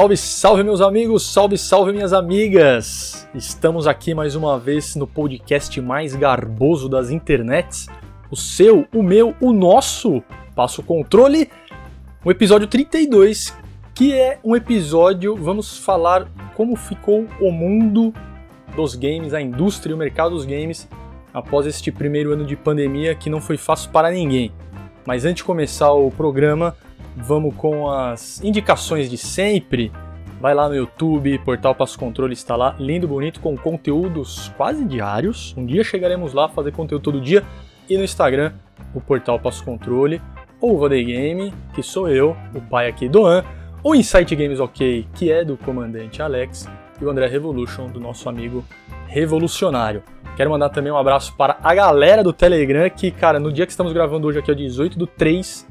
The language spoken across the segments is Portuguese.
Salve, salve, meus amigos, salve, salve, minhas amigas! Estamos aqui mais uma vez no podcast mais garboso das internets. O seu, o meu, o nosso. Passo o controle. O episódio 32, que é um episódio, vamos falar como ficou o mundo dos games, a indústria e o mercado dos games após este primeiro ano de pandemia que não foi fácil para ninguém. Mas antes de começar o programa, vamos com as indicações de sempre. Vai lá no YouTube, Portal Passo Controle está lá, lindo, bonito, com conteúdos quase diários. Um dia chegaremos lá fazer conteúdo todo dia. E no Instagram, o Portal Passo Controle, ou o Vodei Game, que sou eu, o pai aqui do An, o Insight Games OK, que é do comandante Alex, e o André Revolution, do nosso amigo Revolucionário. Quero mandar também um abraço para a galera do Telegram, que, cara, no dia que estamos gravando hoje aqui, é o 18 do 3,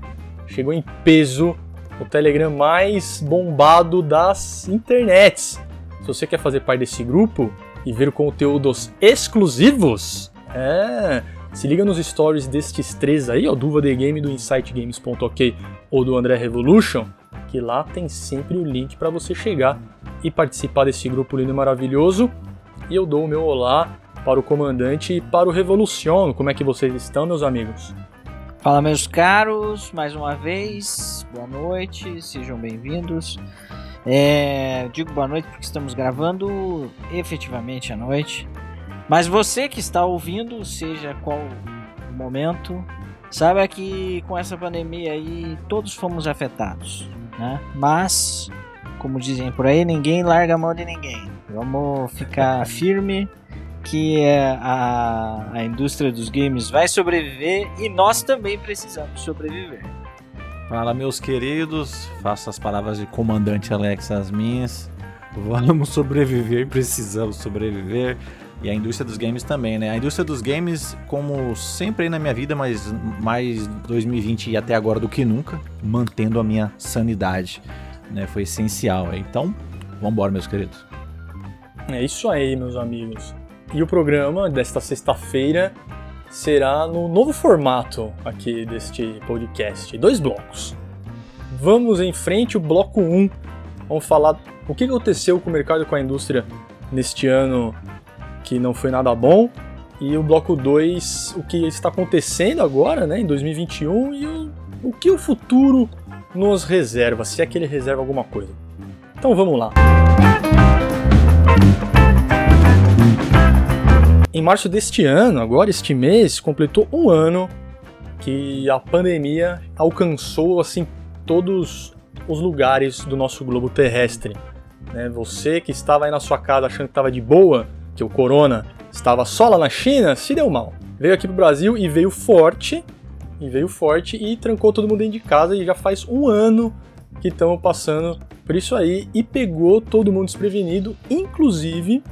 chegou em peso o Telegram mais bombado das internets. Se você quer fazer parte desse grupo e ver conteúdos exclusivos, é, se liga nos stories destes três aí, ó, do The Game, do InsightGames.ok ou do André Revolution, que lá tem sempre o link para você chegar e participar desse grupo lindo e maravilhoso. E eu dou o meu olá para o comandante e para o Revolution. Como é que vocês estão, meus amigos? Fala, meus caros, mais uma vez, boa noite, sejam bem-vindos. É, digo boa noite porque estamos gravando efetivamente à noite. Mas você que está ouvindo, seja qual o momento, saiba que com essa pandemia aí todos fomos afetados, né? Mas, como dizem por aí, ninguém larga a mão de ninguém. Vamos ficar firme que a, a indústria dos games vai sobreviver e nós também precisamos sobreviver. Fala, meus queridos, faço as palavras de comandante Alex as minhas. Vamos sobreviver, precisamos sobreviver. E a indústria dos games também, né? A indústria dos games, como sempre aí na minha vida, mas mais 2020 e até agora do que nunca, mantendo a minha sanidade, né? Foi essencial. Então, vamos embora, meus queridos. É isso aí, meus amigos. E o programa desta sexta-feira será no novo formato aqui deste podcast, dois blocos. Vamos em frente, o bloco 1. Vamos falar o que aconteceu com o mercado e com a indústria neste ano que não foi nada bom. E o bloco 2, o que está acontecendo agora, né, em 2021 e o, o que o futuro nos reserva, se é que ele reserva alguma coisa. Então vamos lá. Em março deste ano, agora este mês, completou um ano que a pandemia alcançou assim todos os lugares do nosso globo terrestre. Né? Você que estava aí na sua casa achando que estava de boa, que o corona estava só lá na China, se deu mal. Veio aqui pro Brasil e veio forte, e veio forte e trancou todo mundo dentro de casa e já faz um ano que estamos passando por isso aí e pegou todo mundo desprevenido, inclusive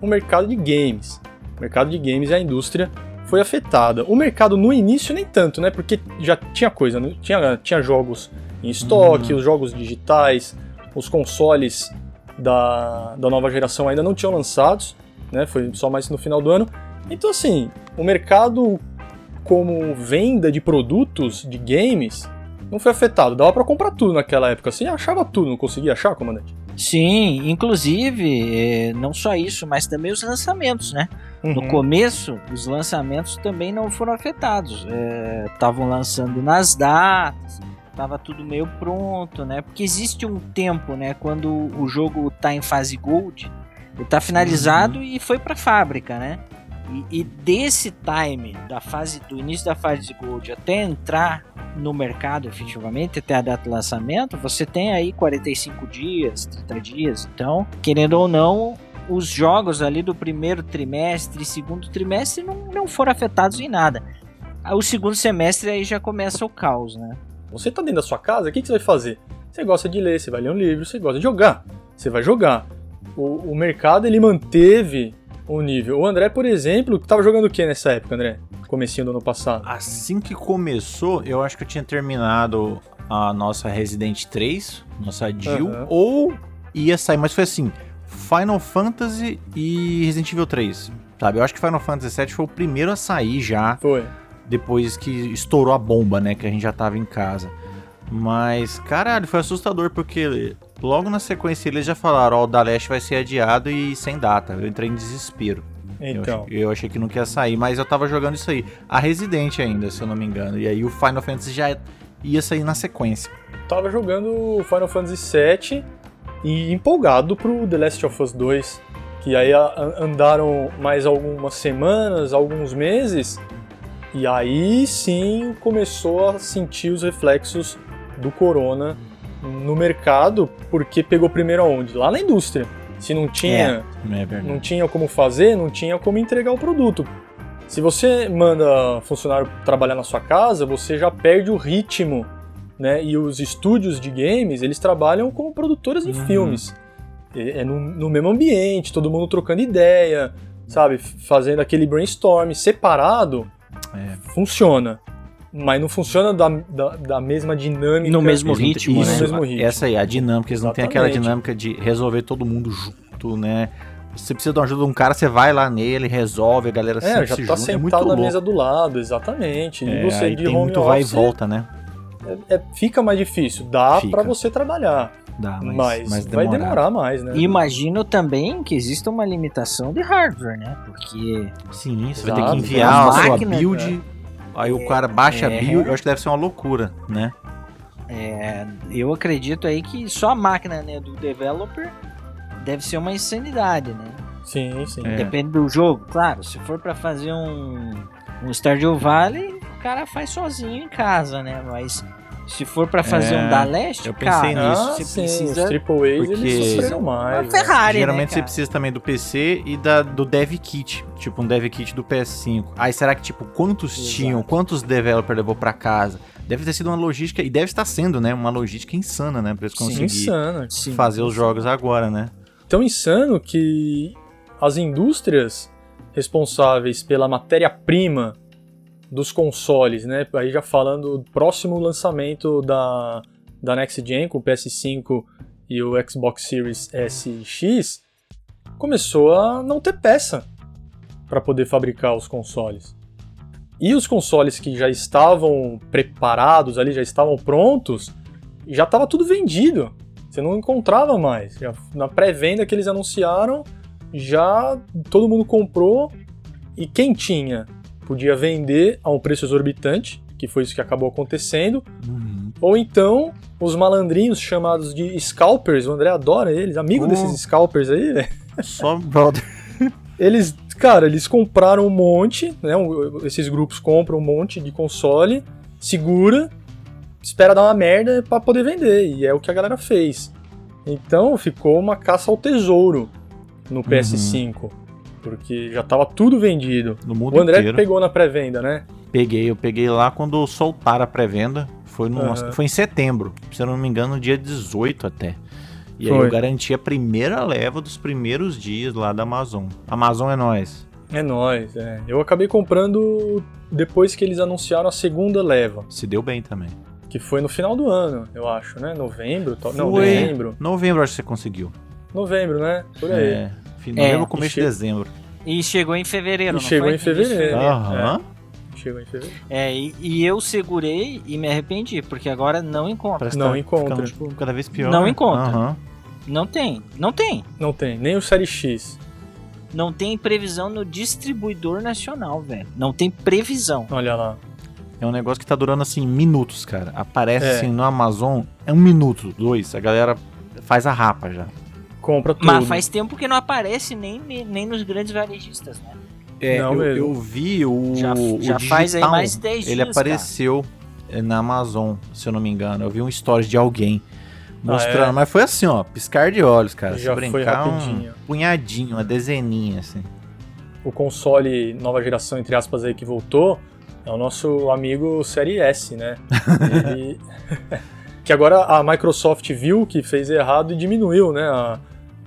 o mercado de games. O mercado de games e a indústria foi afetada. O mercado no início nem tanto, né? Porque já tinha coisa, né? tinha, tinha jogos em estoque, uhum. os jogos digitais, os consoles da, da nova geração ainda não tinham lançados, né? Foi só mais no final do ano. Então assim, o mercado como venda de produtos de games não foi afetado. Dava para comprar tudo naquela época. Assim, achava tudo, não conseguia achar, comandante? Sim, inclusive, é, não só isso, mas também os lançamentos, né? Uhum. No começo, os lançamentos também não foram afetados. Estavam é, lançando nas datas, estava tudo meio pronto, né? Porque existe um tempo, né? Quando o jogo está em fase gold, ele está finalizado uhum. e foi para a fábrica, né? E, e, desse time da fase do início da fase gold até entrar no mercado efetivamente até a data de lançamento, você tem aí 45 dias, 30 dias. Então, querendo ou não, os jogos ali do primeiro trimestre segundo trimestre não, não foram afetados em nada. O segundo semestre aí já começa o caos, né? Você tá dentro da sua casa, o que, que você vai fazer? Você gosta de ler, você vai ler um livro, você gosta de jogar, você vai jogar. O, o mercado ele manteve o nível. O André, por exemplo, tava jogando o que nessa época, André? Comecinho do ano passado. Assim que começou, eu acho que eu tinha terminado a nossa Resident 3, nossa Jill, uhum. ou ia sair, mas foi assim, Final Fantasy e Resident Evil 3, sabe? Eu acho que Final Fantasy 7 foi o primeiro a sair já. Foi. Depois que estourou a bomba, né? Que a gente já tava em casa. Mas, caralho, foi assustador porque logo na sequência eles já falaram, ó, o da Leste vai ser adiado e sem data. Eu entrei em desespero. Então. Eu, achei, eu achei que não ia sair, mas eu tava jogando isso aí. A Resident ainda, se eu não me engano. E aí o Final Fantasy já ia sair na sequência. Tava jogando Final Fantasy VII e empolgado pro The Last of Us 2. Que aí andaram mais algumas semanas, alguns meses, e aí sim começou a sentir os reflexos do corona no mercado, porque pegou primeiro aonde? Lá na indústria. Se não tinha, é, é não tinha como fazer, não tinha como entregar o produto. Se você manda funcionário trabalhar na sua casa, você já perde o ritmo, né? E os estúdios de games, eles trabalham como produtoras de uhum. filmes. É, é no, no, mesmo ambiente, todo mundo trocando ideia, sabe? Fazendo aquele brainstorm separado, é. funciona mas não funciona da, da, da mesma dinâmica. No mesmo ritmo, isso, né? No mesmo ritmo. Essa aí, a dinâmica, eles não têm aquela dinâmica de resolver todo mundo junto, né? Você precisa de uma ajuda de um cara, você vai lá nele, resolve, a galera é, já se tá junta. É sentado é na mesa do lado, exatamente. É, e você de tem home muito office, vai e volta, né? É, é, fica mais difícil, dá para você trabalhar. Dá, mas, mas, mas vai demorar mais, né? Imagino também que exista uma limitação de hardware, né? Porque. Sim, você vai ter que enviar a sua build. Aí o cara baixa é... a build, eu acho que deve ser uma loucura, né? É, eu acredito aí que só a máquina né, do developer deve ser uma insanidade, né? Sim, sim. É. Depende do jogo, claro. Se for para fazer um, um Stardew Valley, o cara faz sozinho em casa, né? Mas se for para fazer é, um da leste, eu pensei cara, nisso. Você sim, precisa... Os Triple A's, eles sofreram mais. Uma Ferrari, Geralmente né, você precisa também do PC e da, do Dev Kit. Tipo, um Dev Kit do PS5. Aí será que, tipo, quantos Exato. tinham? Quantos developers levou para casa? Deve ter sido uma logística, e deve estar sendo, né? Uma logística insana, né? Pra eles conseguirem insana, fazer os jogos agora, né? Tão insano que as indústrias responsáveis pela matéria-prima dos consoles, né? Aí já falando do próximo lançamento da, da Next Gen com o PS5 e o Xbox Series SX, começou a não ter peça para poder fabricar os consoles. E os consoles que já estavam preparados ali, já estavam prontos, já estava tudo vendido. Você não encontrava mais. Já, na pré-venda que eles anunciaram, já todo mundo comprou e quem tinha podia vender a um preço exorbitante, que foi isso que acabou acontecendo, uhum. ou então os malandrinhos chamados de scalpers, o André adora eles, amigo oh. desses scalpers aí, velho. Só brother. Eles, cara, eles compraram um monte, né? Esses grupos compram um monte de console, segura, espera dar uma merda para poder vender, e é o que a galera fez. Então ficou uma caça ao tesouro no PS5. Uhum porque já tava tudo vendido. No mundo o André inteiro. pegou na pré-venda, né? Peguei, eu peguei lá quando soltaram a pré-venda. Foi, no, uhum. foi em setembro, se eu não me engano, dia 18 até. E foi. aí eu garanti a primeira leva dos primeiros dias lá da Amazon. Amazon é nós. É nós, é. Eu acabei comprando depois que eles anunciaram a segunda leva. Se deu bem também. Que foi no final do ano, eu acho, né? Novembro, foi. não, novembro. Novembro acho que você conseguiu. Novembro, né? Por aí. É. Novembro, é, começo de dezembro. E chegou em fevereiro, e chegou foi? em fevereiro. Aham. É. Chegou em fevereiro. É, e, e, eu segurei e me arrependi, porque agora não encontra. Não tá encontra. Ficando, tipo, cada vez pior. Não né? encontra. Uhum. Não tem, não tem. Não tem, nem o Série X. Não tem previsão no distribuidor nacional, velho. Não tem previsão. Olha lá. É um negócio que tá durando assim minutos, cara. Aparece é. assim no Amazon, é um minuto, dois. A galera faz a rapa já compra tudo. Mas faz tempo que não aparece nem, nem nos grandes varejistas, né? É, não, eu, eu, vi o. Já, o já digital, faz aí mais 10 dias. Ele apareceu cara. na Amazon, se eu não me engano. Eu vi um stories de alguém mostrando. Ah, é? Mas foi assim, ó, piscar de olhos, cara. Já se brincar, foi rapidinho. Um punhadinho, uma dezeninha, assim. O console nova geração, entre aspas, aí que voltou, é o nosso amigo Série S, né? Ele... que agora a Microsoft viu que fez errado e diminuiu, né? A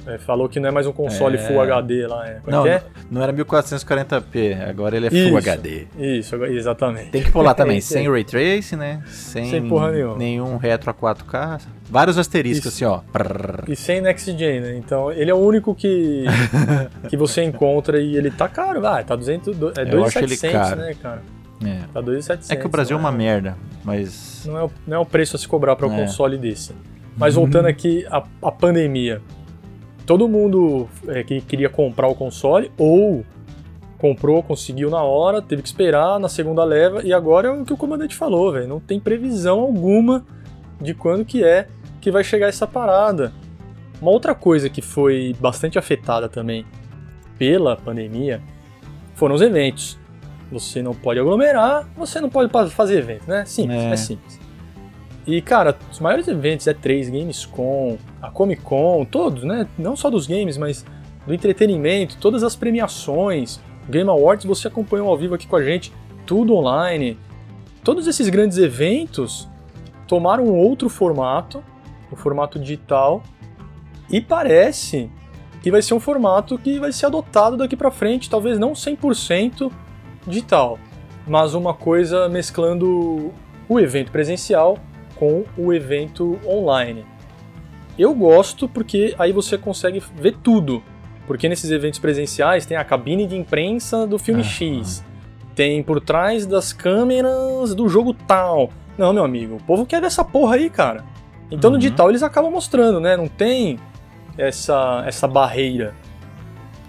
é, falou que não é mais um console é... Full HD lá. É. Não, é? não era 1440p, agora ele é Full isso, HD. Isso, exatamente. Tem que pular também, sem Ray Tracing, né? Sem, sem porra nenhuma. nenhum retro a 4K. Vários asteriscos isso. assim, ó. E sem Next Gen, né? Então ele é o único que, que você encontra e ele tá caro, vai, tá 200, é 2.700, né, cara? É. Tá 2.700. É que o Brasil é uma né? merda, mas... Não é, o, não é o preço a se cobrar para um é. console desse. Mas voltando aqui à, à pandemia. Todo mundo é, que queria comprar o console ou comprou, conseguiu na hora, teve que esperar na segunda leva e agora é o que o comandante falou, velho. Não tem previsão alguma de quando que é que vai chegar essa parada. Uma outra coisa que foi bastante afetada também pela pandemia foram os eventos. Você não pode aglomerar, você não pode fazer evento, né? Simples, é, é simples. E, cara, os maiores eventos é 3 Gamescom, a Comic Con, todos, né? Não só dos games, mas do entretenimento, todas as premiações, Game Awards, você acompanhou ao vivo aqui com a gente, tudo online. Todos esses grandes eventos tomaram outro formato, o um formato digital, e parece que vai ser um formato que vai ser adotado daqui para frente, talvez não 100% digital, mas uma coisa mesclando o evento presencial com o evento online. Eu gosto porque aí você consegue ver tudo. Porque nesses eventos presenciais tem a cabine de imprensa do filme ah, X, ah. tem por trás das câmeras do jogo tal. Não, meu amigo, o povo quer ver essa porra aí, cara. Então uhum. no digital eles acabam mostrando, né? Não tem essa, essa barreira.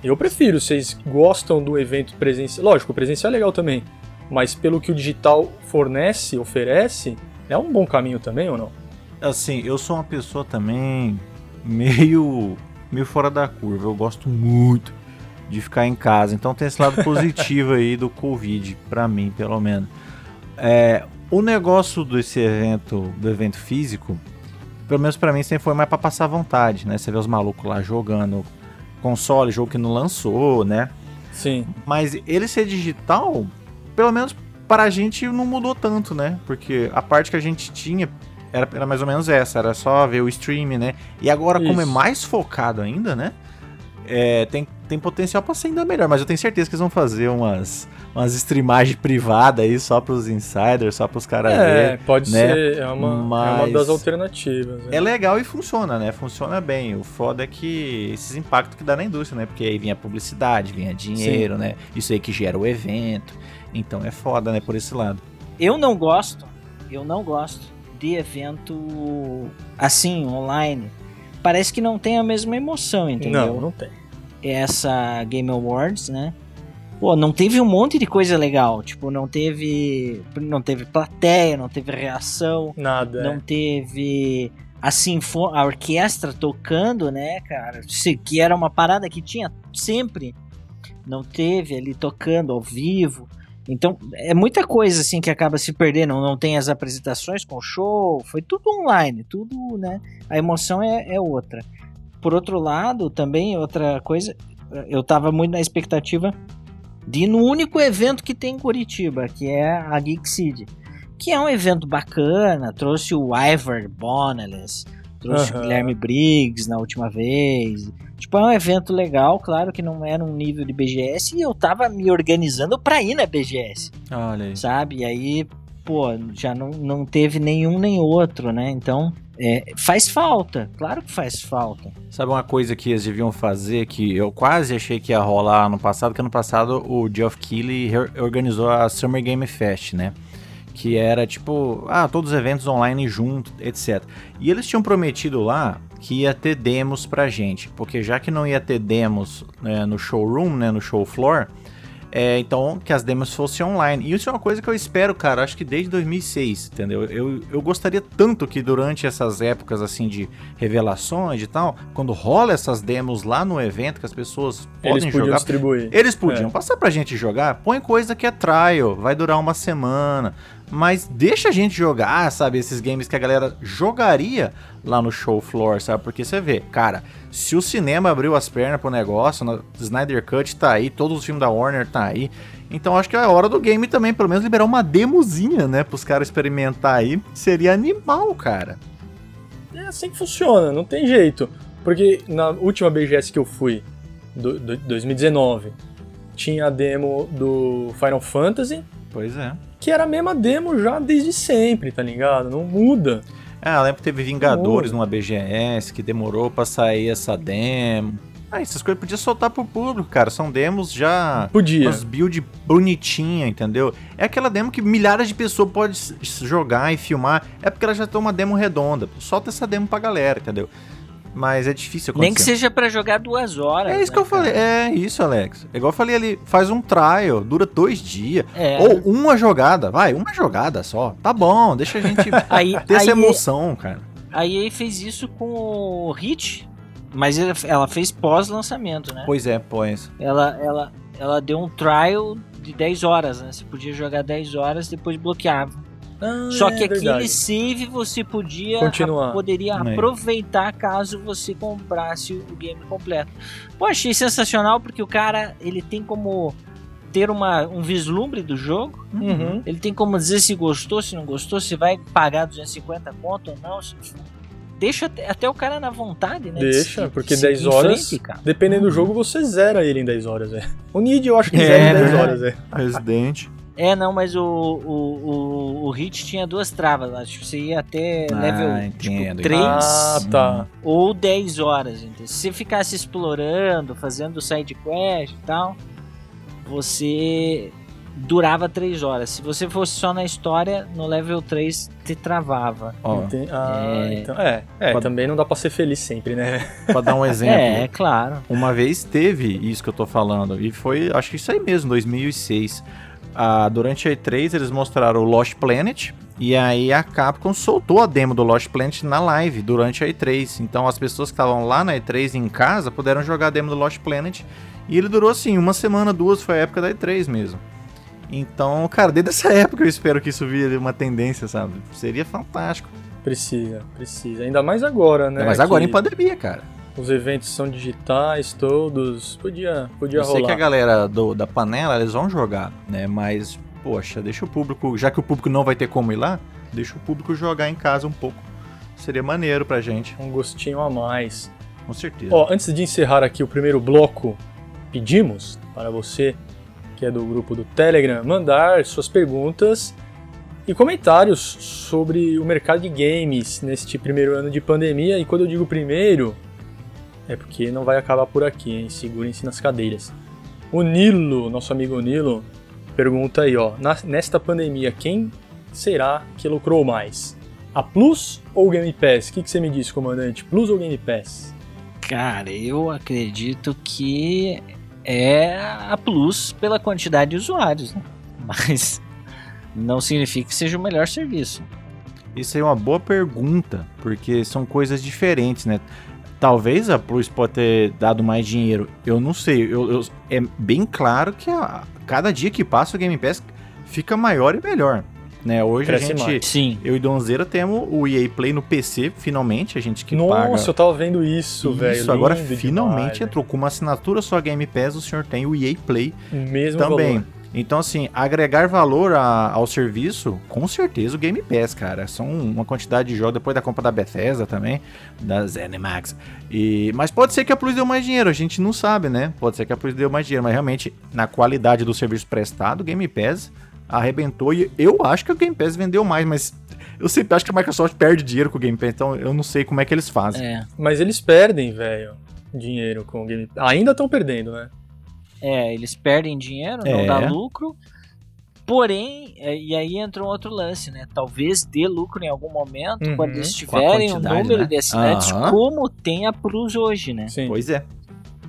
Eu prefiro, vocês gostam do evento presencial. Lógico, o presencial é legal também. Mas pelo que o digital fornece, oferece, é um bom caminho também ou não? Assim, eu sou uma pessoa também meio, meio fora da curva. Eu gosto muito de ficar em casa. Então tem esse lado positivo aí do Covid, para mim, pelo menos. É, o negócio desse evento, do evento físico, pelo menos para mim sempre foi mais para passar vontade, né? Você vê os malucos lá jogando console, jogo que não lançou, né? Sim. Mas ele ser digital, pelo menos para a gente não mudou tanto, né? Porque a parte que a gente tinha era, era mais ou menos essa, era só ver o stream, né? E agora, Isso. como é mais focado ainda, né? É, tem, tem potencial para ser ainda melhor, mas eu tenho certeza que eles vão fazer umas, umas streamagens privadas aí só pros insiders, só pros caras é, ver. É, pode né? ser, é uma, mas é uma das alternativas. Né? É legal e funciona, né? Funciona bem. O foda é que esses impactos que dá na indústria, né? Porque aí vinha publicidade, vinha dinheiro, Sim. né? Isso aí que gera o evento. Então é foda, né, por esse lado. Eu não gosto, eu não gosto de evento assim, online. Parece que não tem a mesma emoção, entendeu? Não, não tem. Essa Game Awards, né? Pô, não teve um monte de coisa legal. Tipo, não teve. Não teve plateia, não teve reação. Nada. Não é. teve a, sinfo a orquestra tocando, né, cara? Que era uma parada que tinha sempre. Não teve ali tocando ao vivo. Então, é muita coisa assim que acaba se perdendo. Não tem as apresentações com show, foi tudo online, tudo, né? A emoção é, é outra. Por outro lado, também outra coisa, eu tava muito na expectativa de ir no único evento que tem em Curitiba, que é a Geek City. Que é um evento bacana, trouxe o Ivor Boneless, trouxe uhum. o Guilherme Briggs na última vez. Tipo, é um evento legal, claro que não era um nível de BGS e eu tava me organizando pra ir na BGS. Olha aí. Sabe? E aí, pô, já não, não teve nenhum nem outro, né? Então, é, faz falta, claro que faz falta. Sabe uma coisa que eles deviam fazer que eu quase achei que ia rolar no passado, que ano passado o Geoff Keighley organizou a Summer Game Fest, né? Que era tipo, ah, todos os eventos online junto, etc. E eles tinham prometido lá que ia ter demos pra gente, porque já que não ia ter demos né, no showroom, né, no show floor, é, então que as demos fossem online. E isso é uma coisa que eu espero, cara, acho que desde 2006, entendeu? Eu, eu gostaria tanto que durante essas épocas assim de revelações e tal, quando rola essas demos lá no evento que as pessoas eles podem jogar, distribuir. eles podiam é. passar pra gente jogar. Põe coisa que é trial, vai durar uma semana mas deixa a gente jogar, sabe? Esses games que a galera jogaria lá no show floor, sabe? Porque você vê, cara, se o cinema abriu as pernas pro negócio, o Snyder Cut tá aí, todos os filmes da Warner tá aí. Então acho que é hora do game também, pelo menos liberar uma demozinha, né? Pros caras experimentar aí. Seria animal, cara. É assim que funciona, não tem jeito. Porque na última BGS que eu fui, do, do 2019, tinha a demo do Final Fantasy. Pois é que era a mesma demo já desde sempre, tá ligado? Não muda. Ah, eu lembro que teve Vingadores numa BGS que demorou pra sair essa demo. Ah, essas coisas podia soltar pro público, cara. São demos já. Podia. Umas build bonitinha, entendeu? É aquela demo que milhares de pessoas podem jogar e filmar. É porque ela já tem uma demo redonda. Solta essa demo pra galera, entendeu? Mas é difícil acontecer. Nem que seja para jogar duas horas. É isso né, que eu falei. cara? É isso, Alex. É igual eu falei ali, faz um trial, dura dois dias. É. Ou uma jogada, vai, uma jogada só. Tá bom, deixa a gente Aí, ter essa aí- emoção, cara. A EA fez isso com o Hit, mas ela- fez pós-lançamento, né? Pois é, pois. Ela, ela, ela deu um trial de 10 horas, né? Você podia jogar 10 horas depois bloqueava. Ah, Só é que aquele verdade. save você podia Continuar. poderia É. aproveitar caso você comprasse o game completo. Pô, achei sensacional porque o cara ele tem como ter uma, um vislumbre do jogo. Uhum. Ele tem como dizer se gostou, se não gostou, se vai pagar 250 conto ou não. se- Deixa até, até o cara na vontade, né? de Deixa, seguir- porque seguir 10 em horas, frente, dependendo do Uhum. jogo, você zera ele em 10 horas, é. O Nid eu acho que É, zera em 10 né? horas, é. Resident. É, não, mas o, o, o, o Hit tinha duas travas lá. Tipo, você ia até Ah, level entendo. tipo, 3 Ah, tá. ou 10 horas. Entendeu? Se você ficasse explorando, fazendo side quest e tal, você durava 3 horas. Se você fosse só na história, no level 3 te travava. Enten- Ah, É. então. É, é Pode- também não dá pra ser feliz sempre, né? pra dar um exemplo. É, é claro. Uma vez teve isso que eu tô falando, e foi, acho que isso aí mesmo, 2006. Ah, durante a E3 eles mostraram o Lost Planet, e aí a Capcom soltou a demo do Lost Planet na live durante a E3. Então as pessoas que estavam lá na E3 em casa puderam jogar a demo do Lost Planet, e ele durou assim, uma semana, duas, foi a época da E3 mesmo. Então, cara, desde essa época eu espero que isso vire uma tendência, sabe? Seria fantástico. Precisa, precisa. Ainda mais agora, né? Mas agora que em pandemia, cara. Os eventos são digitais, todos. Podia, podia Eu sei que rolar. a galera do- da panela, eles vão jogar, né? Mas, poxa, deixa o público, já que o público não vai ter como ir lá, deixa o público jogar em casa um pouco. Seria maneiro pra gente, Um gostinho a mais. com certeza. Ó, antes de encerrar aqui o primeiro bloco, pedimos para você, que é do grupo do Telegram, mandar suas perguntas e comentários sobre o mercado de games neste primeiro ano de pandemia. E quando eu digo primeiro, é porque não vai acabar por aqui, hein? Segurem-se nas cadeiras. O Nilo, nosso amigo Nilo, pergunta aí, ó, "Na- nesta pandemia, quem será que lucrou mais? A Plus ou Game Pass? O que, que você me diz, comandante? Plus ou Game Pass? Cara, eu acredito que é a Plus pela quantidade de usuários, né? Mas não significa que seja o melhor serviço. Isso aí é uma boa pergunta, porque são coisas diferentes, né? Talvez a Plus pode ter dado mais dinheiro, eu não sei. Eu, eu- é bem claro que a- cada dia que passa o Game Pass fica maior e melhor. Né? Hoje Cresce a gente, mais. Sim. eu e Donzeira temos o EA Play no PC, finalmente, a gente que Nossa, paga. eu tava vendo isso, velho. Isso, agora finalmente demais, entrou com uma assinatura só Game Pass, o senhor tem o EA Play. Mesmo também. valor. Então, assim, agregar valor a- ao serviço, com certeza o Game Pass, cara. São uma quantidade de jogos, depois da compra da Bethesda também, da ZeniMax. E, mas pode ser que a Plus deu mais dinheiro, a gente não sabe, né? Pode ser que a Plus deu mais dinheiro, mas realmente, na qualidade do serviço prestado, o Game Pass arrebentou. E eu acho que o Game Pass vendeu mais, mas eu sempre acho que a Microsoft perde dinheiro com o Game Pass, então eu não sei como é que eles fazem. É. Mas eles perdem, velho, dinheiro com o Game Pass. Ainda estão perdendo, né? É, eles perdem dinheiro, não É. dá lucro. Porém, é, e aí entra um outro lance, né? Talvez dê lucro em algum momento, Uhum. quando eles tiverem um número né? de assinantes Aham. como tem a Plus hoje, né? Sim. Pois é.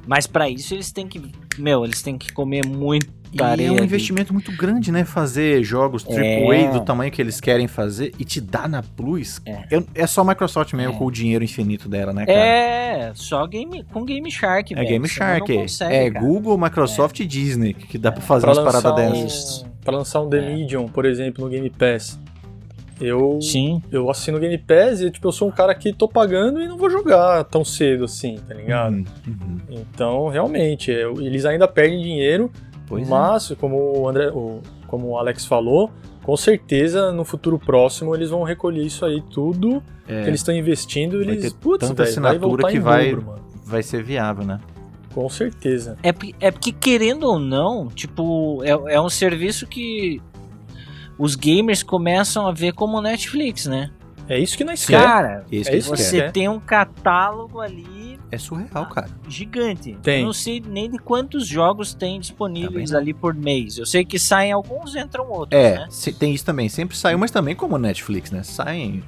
Mas pra isso eles têm que, meu, eles têm que comer muito E é um investimento muito grande, né? Fazer jogos AAA É. do tamanho que eles querem fazer e te dar na Plus. É. Eu- é só a Microsoft mesmo É. com o dinheiro infinito dela, né, cara? É, só game, com Game Shark, É velho, Game senão Shark. consegue, é cara. Google, Microsoft e Disney que dá pra fazer Pra umas paradas um, dessas. pra lançar um The É. Medium, por exemplo, no Game Pass. Eu, Sim, eu assino o Game Pass e, tipo, eu sou um cara que tô pagando e não vou jogar tão cedo assim, tá ligado? Uhum, uhum. Então, realmente, é, eles ainda perdem dinheiro, Pois é. mas, como o André, o- como o Alex falou, com certeza no futuro próximo eles vão recolher isso aí tudo É, que eles estão investindo. Vai Eles, ter putz, tanta vai assinatura voltar que em vai- dobro, mano. vai ser viável, né? Com certeza. É, porque- é porque, querendo ou não, tipo, é, é um serviço que os gamers começam a ver como Netflix, né? É isso que nós queremos. Cara, Isso É isso que você querem. é. tem um catálogo ali É surreal, cara. Gigante. Tem. Eu não sei nem de quantos jogos tem disponíveis Também não. ali por mês. Eu sei que saem alguns, entram outros, É, né? se- tem isso também. Sempre saiu, mas também como Netflix, né? Saem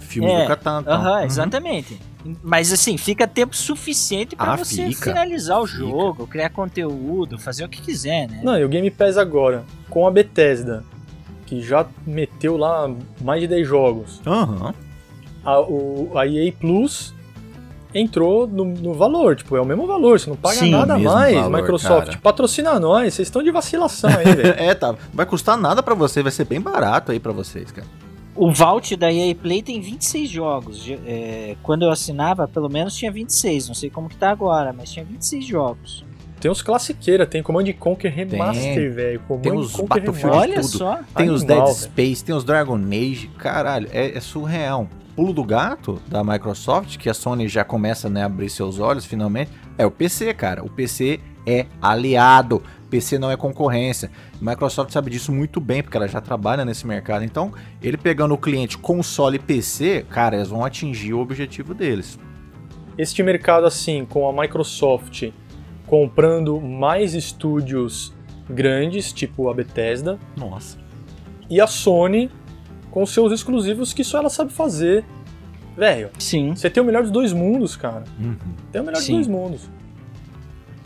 filmes É, do Catan. então. Aham, Uhum. exatamente. Mas assim, fica tempo suficiente pra Ah, você fica. finalizar o Fica. jogo, criar conteúdo, fazer o que quiser, né? Não, e o Game Pass agora, com a Bethesda, que já meteu lá mais de 10 jogos, Aham. a, o, a EA Plus entrou no, no valor, tipo, é o mesmo valor, você não paga Sim, nada mais, valor, Microsoft, cara. patrocina nós, vocês estão de vacilação aí, velho. É, tá. Vai custar nada pra você, vai ser bem barato aí pra vocês, cara. O Vault da EA Play tem 26 jogos. É, quando eu assinava, pelo menos tinha 26. Não sei como que tá agora, mas tinha 26 jogos. Tem os classiqueira, tem Command and Conquer Remaster, velho, Tem os Conquer Battlefield. Olha tudo. só. Tem os Animal, Dead velho. Space, tem os Dragon Age, caralho, é, é surreal. Pulo do gato da Microsoft, que a Sony já começa né, a abrir seus olhos finalmente, é o PC, cara. O PC é aliado, PC não é concorrência. Microsoft sabe disso muito bem, porque ela já trabalha nesse mercado. Então, ele pegando o cliente console e PC, cara, eles vão atingir o objetivo deles. este mercado assim, com a Microsoft comprando mais estúdios grandes, tipo a Bethesda, Nossa. e a Sony com seus exclusivos que só ela sabe fazer. Velho, Sim. você tem o melhor dos dois mundos, cara. Uhum. Tem o melhor Sim. dos dois mundos.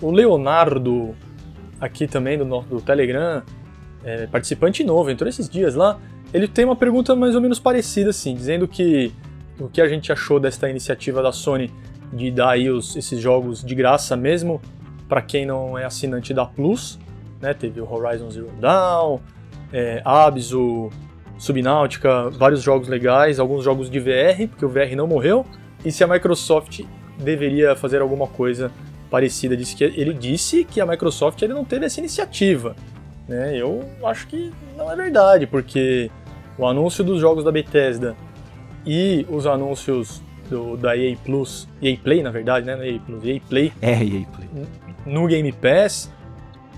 O Leonardo, aqui também do, do Telegram, é, participante novo, entrou esses dias lá, ele tem uma pergunta mais ou menos parecida, assim, dizendo que o que a gente achou desta iniciativa da Sony de dar aí os- esses jogos de graça mesmo para quem não é assinante da Plus, né? Teve o Horizon Zero Dawn, é, Abzu, Subnáutica, vários jogos legais, alguns jogos de VR, porque o VR não morreu, e se a Microsoft deveria fazer alguma coisa parecida. Disse que, ele disse que a Microsoft ele não teve essa iniciativa. Né? Eu acho que não é verdade, porque o anúncio dos jogos da Bethesda e os anúncios do, da EA Plus, EA Play na verdade, né? EA Plus, EA Play É, EA Play. No Game Pass,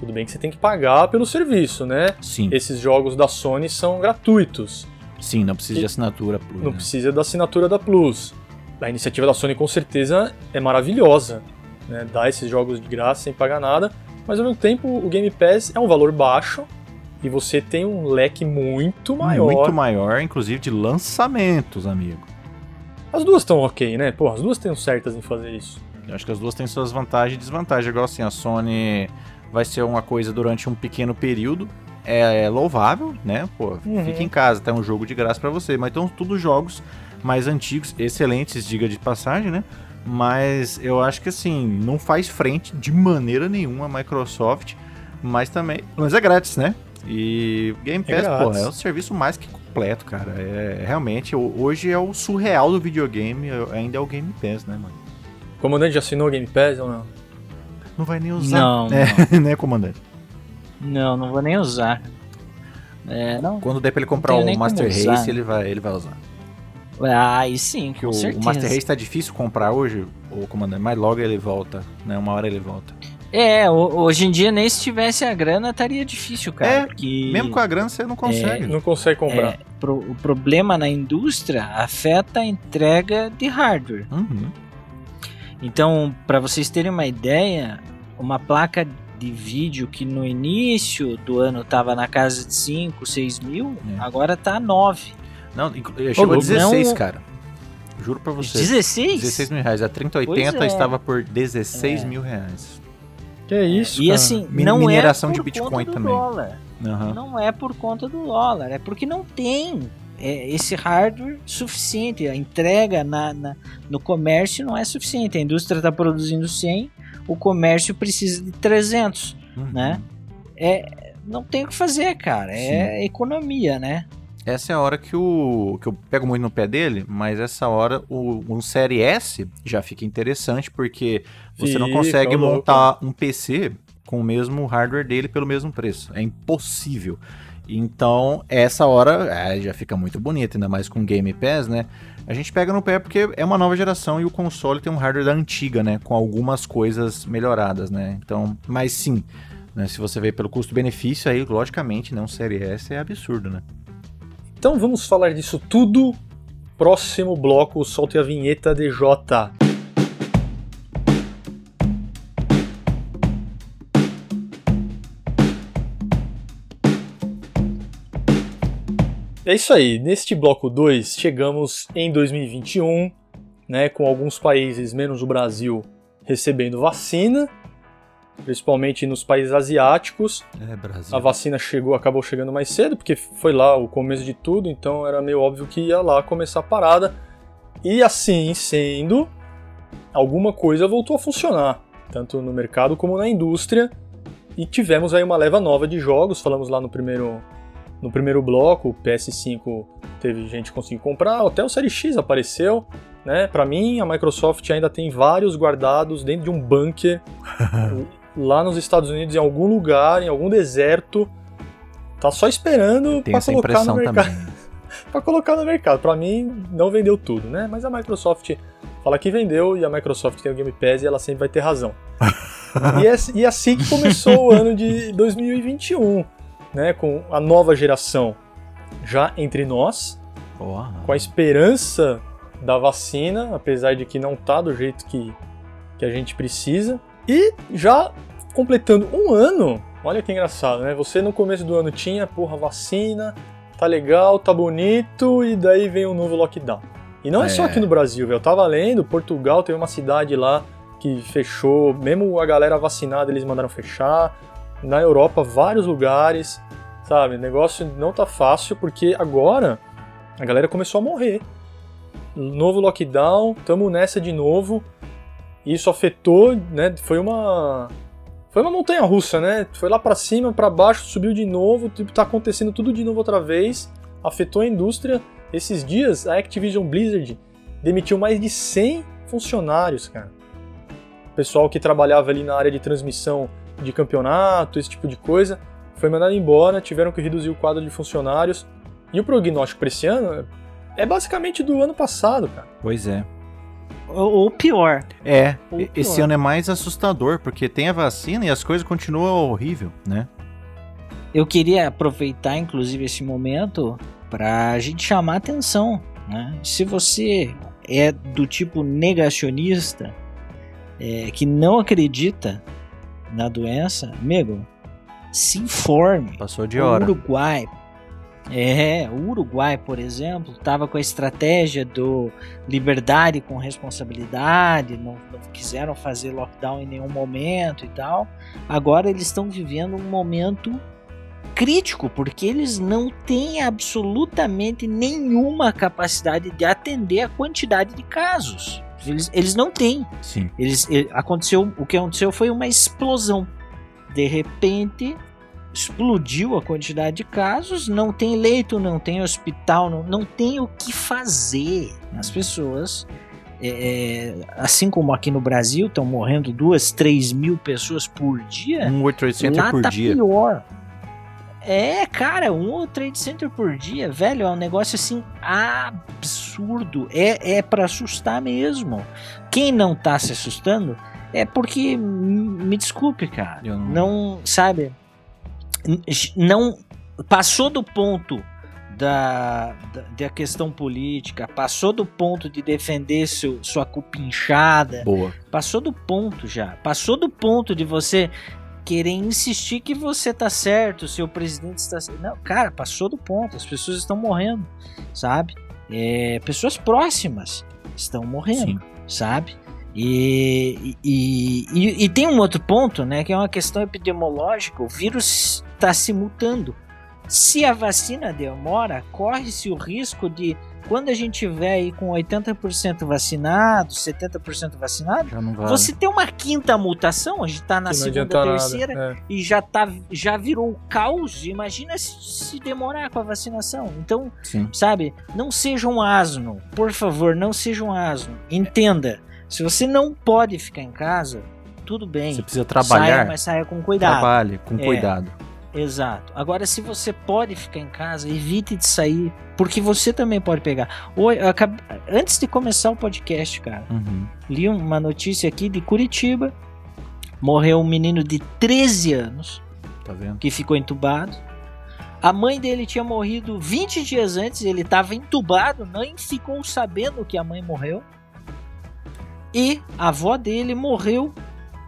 tudo bem que você tem que pagar pelo serviço, né? Sim, Esses jogos da Sony são gratuitos. sim, não precisa de assinatura Plus. Não né? precisa da assinatura da Plus. A iniciativa da Sony com certeza é maravilhosa, né? Dar esses jogos de graça sem pagar nada, mas ao mesmo tempo o Game Pass é um valor baixo e você tem um leque muito maior. Muito maior, inclusive de lançamentos, amigo. As duas estão ok, né? Pô, as duas estão certas em fazer isso. Eu acho que as duas têm suas vantagens e desvantagens. Igual assim, a Sony vai ser uma coisa durante um pequeno período. É louvável, né? Pô, Uhum. fica em casa, tem um jogo de graça pra você. Mas então, tudo jogos mais antigos, excelentes, diga de passagem, né? Mas eu acho que assim, não faz frente de maneira nenhuma a Microsoft. Mas também. Mas é grátis, né? E Game É Pass, pô, grátis. é um serviço mais que completo, cara. É realmente, ho- hoje é o surreal do videogame, é- ainda é o Game Pass, né, mano? O comandante já assinou o Game Pass ou não? Não vai nem usar. Não, É, né, comandante? Não, não vou nem usar. É, não. Quando der pra ele comprar como Master usar, Race, né? ele vai, ele vai usar. Ah, aí sim, com o, certeza. o Master Race tá difícil comprar hoje, o comandante, mas logo ele volta, né? Uma hora ele volta. É, ho- hoje em dia nem se tivesse a grana estaria difícil, cara. É, porque Mesmo com a grana você não consegue. Não consegue comprar. é, pro- o problema na indústria afeta a entrega de hardware. Uhum. Então, para vocês terem uma ideia, uma placa de vídeo que no início do ano estava na casa de 5, 6 mil, É. agora tá 9. Não, chegou a louco, 16, não- cara. Juro pra você. 16? 16 mil reais. A 3080 Pois é. estava por 16 É. mil reais. Que é isso, E cara? assim, não mineração é de por Bitcoin conta do também. dólar. Aham. Não é por conta do dólar, é porque não tem é, esse hardware suficiente. A entrega na, na- no comércio não é suficiente. A indústria está produzindo 100, o comércio precisa de 300, Uhum. né? É, não tem o que fazer, cara. É economia, né? Essa é a hora que, o, que eu pego muito no pé dele, mas essa hora o, um Série S já fica interessante, porque você não consegue louco. montar um PC com o mesmo hardware dele pelo mesmo preço. É impossível. Então, essa hora é, já fica muito bonito, ainda mais com Game Pass, né? A gente pega no pé porque é uma nova geração e o console tem um hardware da antiga, né? Com algumas coisas melhoradas, né? Então, mas sim, né? se você vê pelo custo-benefício, aí, logicamente, né? Um Série S é absurdo, né? Então vamos falar disso tudo. Próximo bloco, solte a vinheta DJ. É isso aí. Neste bloco 2, chegamos em 2021, né, com alguns países, menos o Brasil, recebendo vacina, principalmente nos países asiáticos. É, Brasil. A vacina chegou, acabou chegando mais cedo, porque foi lá o começo de tudo, então era meio óbvio que ia lá começar a parada. E assim sendo, alguma coisa voltou a funcionar, tanto no mercado como na indústria. E tivemos aí uma leva nova de jogos, falamos lá no primeiro, no primeiro bloco, o PS5 teve gente que conseguiu comprar, até o Série X apareceu, né? Para mim, a Microsoft ainda tem vários guardados dentro de um bunker lá nos Estados Unidos, em algum lugar, em algum deserto. Tá só esperando para colocar no mercado. para colocar no mercado. Para mim, não vendeu tudo, né? Mas a Microsoft fala que vendeu e a Microsoft tem o Game Pass e ela sempre vai ter razão. e, é, e é assim que começou o ano de 2021, né? Com a nova geração já entre nós, com a esperança da vacina, apesar de que não tá do jeito que, que a gente precisa. E já completando um ano, olha que engraçado, né? Você no começo do ano tinha, porra, vacina, tá legal, tá bonito, e daí vem um novo lockdown. E não é, É. só aqui no Brasil, velho. Eu tava lendo, Portugal tem uma cidade lá que fechou, mesmo a galera vacinada eles mandaram fechar. Na Europa, vários lugares, sabe? O negócio não tá fácil porque agora a galera começou a morrer. Novo lockdown, tamo nessa de novo. Isso afetou, né? Foi uma foi uma montanha russa, né? Foi lá pra cima, pra baixo, subiu de novo, tipo, tá acontecendo tudo de novo outra vez. Afetou a indústria. Esses dias a Activision Blizzard demitiu mais de 100 funcionários, cara. Pessoal que trabalhava ali na área de transmissão de campeonato, esse tipo de coisa, foi mandado embora, tiveram que reduzir o quadro de funcionários. E o prognóstico para esse ano é basicamente do ano passado, cara. Pois é. Ou, pior. É, Ou e- esse pior. ano é mais assustador, porque tem a vacina e as coisas continuam horrível, né? Eu queria aproveitar, inclusive, esse momento para a gente chamar atenção. Né? Se você é do tipo negacionista, é, que não acredita na doença, amigo, se informe. Passou de O hora. Uruguai. É, o Uruguai, por exemplo, estava com a estratégia do liberdade com responsabilidade, não, não quiseram fazer lockdown em nenhum momento e tal. Agora eles estão vivendo um momento crítico, porque eles não têm absolutamente nenhuma capacidade de atender a quantidade de casos. Eles, eles não têm. Sim. Eles, ele- aconteceu, o que aconteceu foi uma explosão. De repente, explodiu a quantidade de casos, não tem leito, não tem hospital, não, não tem o que fazer. As pessoas, é, é, assim como aqui no Brasil, estão morrendo duas, três mil pessoas por dia. Um World Trade Center Lá por tá dia. pior. É, cara, um World Trade Center por dia, velho, é um negócio assim absurdo. É, é para assustar mesmo. Quem não tá se assustando é porque, me desculpe, cara, não- não, sabe, não passou do ponto da, da, da questão política, passou do ponto de defender seu, sua cupinchada, Boa. Passou do ponto já. Passou do ponto de você querer insistir que você tá certo, seu presidente está certo. Não, cara, passou do ponto. As pessoas estão morrendo, sabe? É, pessoas próximas estão morrendo, Sim. sabe? E, e, e, e tem um outro ponto, né? Que é uma questão epidemiológica. O vírus está se mutando. Se a vacina demora, corre-se o risco de, quando a gente tiver aí com 80% vacinado, 70% vacinado, Já não vai. você ter uma quinta mutação, a gente tá na que segunda, terceira, nada. É. e já, tá, já virou o caos. Imagina se, se demorar com a vacinação. Então, Sim. sabe, não seja um asno. Por favor, não seja um asno. Entenda, se você não pode ficar em casa, tudo bem. Você precisa Saia, trabalhar. mas saia com cuidado. Trabalhe com É. cuidado. Exato. Agora, se você pode ficar em casa, evite de sair, porque você também pode pegar. Antes de começar o podcast, cara, Uhum. li uma notícia aqui de Curitiba. Morreu um menino de 13 anos Tá vendo? que ficou entubado. A mãe dele tinha morrido 20 dias antes, ele estava entubado, nem ficou sabendo que a mãe morreu. E a avó dele morreu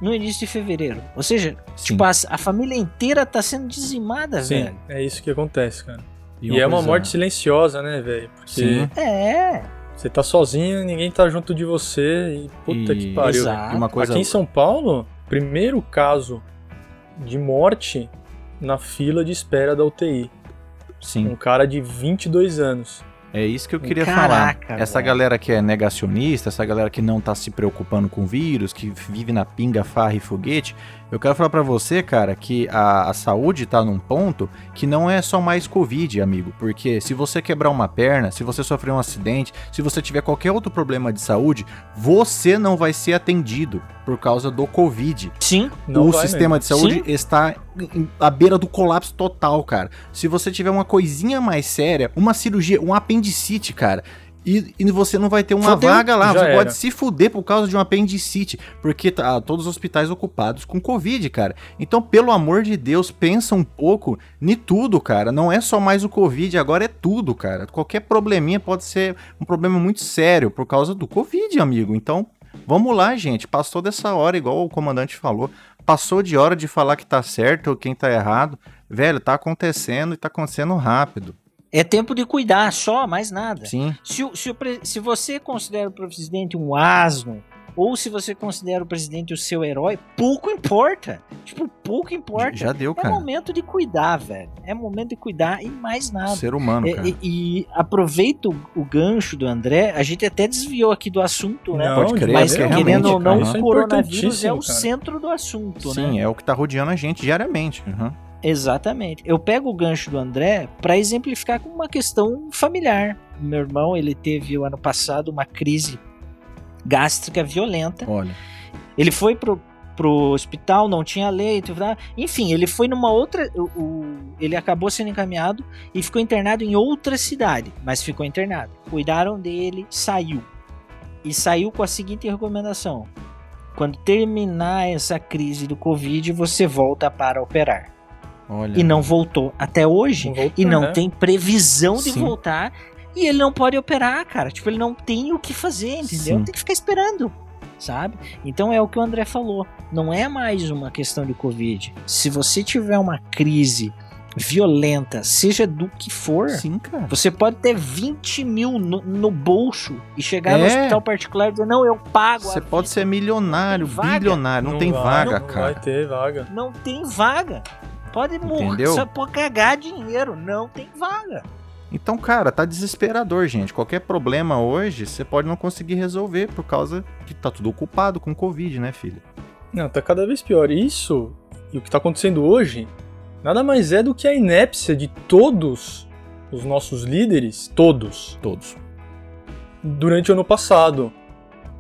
no início de fevereiro. Ou seja, Sim. tipo, a, a família inteira tá sendo dizimada, Sim, velho. é isso que acontece, cara. E, e é uma morte silenciosa, né, velho? Porque Sim. É. Você tá sozinho, ninguém tá junto de você e puta e... que pariu. Exato. Uma coisa... Aqui em São Paulo, primeiro caso de morte na fila de espera da UTI. Sim. Um cara de 22 anos. É isso que eu queria Caraca, falar. Essa galera que é negacionista, essa galera que não tá se preocupando com vírus, que vive na pinga, farra e foguete, eu quero falar para você, cara, que a, a saúde tá num ponto que não é só mais Covid, amigo. Porque se você quebrar uma perna, se você sofrer um acidente, se você tiver qualquer outro problema de saúde, você não vai ser atendido por causa do Covid. Sim. o sistema mesmo. de saúde Sim. está à beira do colapso total, cara. Se você tiver uma coisinha mais séria, uma cirurgia, um apendicite, cara, e, e você não vai ter uma vaga lá. Você era. pode se fuder por causa de um apendicite, porque tá todos os hospitais ocupados com Covid, cara. Então, pelo amor de Deus, pensa um pouco em tudo, cara. Não é só mais o Covid, agora é tudo, cara. Qualquer probleminha pode ser um problema muito sério por causa do Covid, amigo. Então, vamos lá, gente. Passou dessa hora, igual o comandante falou. Passou de hora de falar que tá certo ou quem tá errado. Velho, tá acontecendo e tá acontecendo rápido. É tempo de cuidar só, mais nada. Sim. Se, se, se você considera o presidente um asno, ou se você considera o presidente o seu herói, pouco importa. Tipo, pouco importa. Já deu, cara. É momento de cuidar, velho. É momento de cuidar e mais nada. Ser humano, cara. E, e aproveita o, o, gancho do André. A gente até desviou aqui do assunto, né? Não, Pode crer. Mas é, querendo ou não, o coronavírus é o cara. centro do assunto, Sim, né? Sim, é o que tá rodeando a gente diariamente. Uhum. Exatamente. Eu pego o gancho do André para exemplificar com uma questão familiar. Meu irmão, ele teve o ano passado uma crise gástrica violenta. Olha. Ele foi pro, pro hospital, não tinha leito, enfim, ele foi numa outra, o, o, ele acabou sendo encaminhado e ficou internado em outra cidade, mas ficou internado. Cuidaram dele, saiu. E saiu com a seguinte recomendação: quando terminar essa crise do Covid, você volta para operar. Olha. E não voltou até hoje. Voltou, e não né? tem previsão de Sim. voltar. E ele não pode operar, cara. Tipo, ele não tem o que fazer, entendeu? Sim. Tem que ficar esperando, sabe? Então é o que o André falou. Não é mais uma questão de Covid. Se você tiver uma crise violenta, seja do que for, Sim, cara. você pode ter 20 mil no, no bolso e chegar é. no hospital particular e dizer, não, eu pago. Você pode ser milionário, bilionário, não, não tem vai, vaga, não cara. Não vai ter vaga. Não tem vaga. Pode morrer, só pode cagar dinheiro, não tem vaga. Então, cara, tá desesperador, gente. Qualquer problema hoje, você pode não conseguir resolver por causa que tá tudo ocupado com Covid, né, filho? Não, tá cada vez pior. Isso e o que tá acontecendo hoje nada mais é do que a inépcia de todos os nossos líderes, todos, todos, durante o ano passado.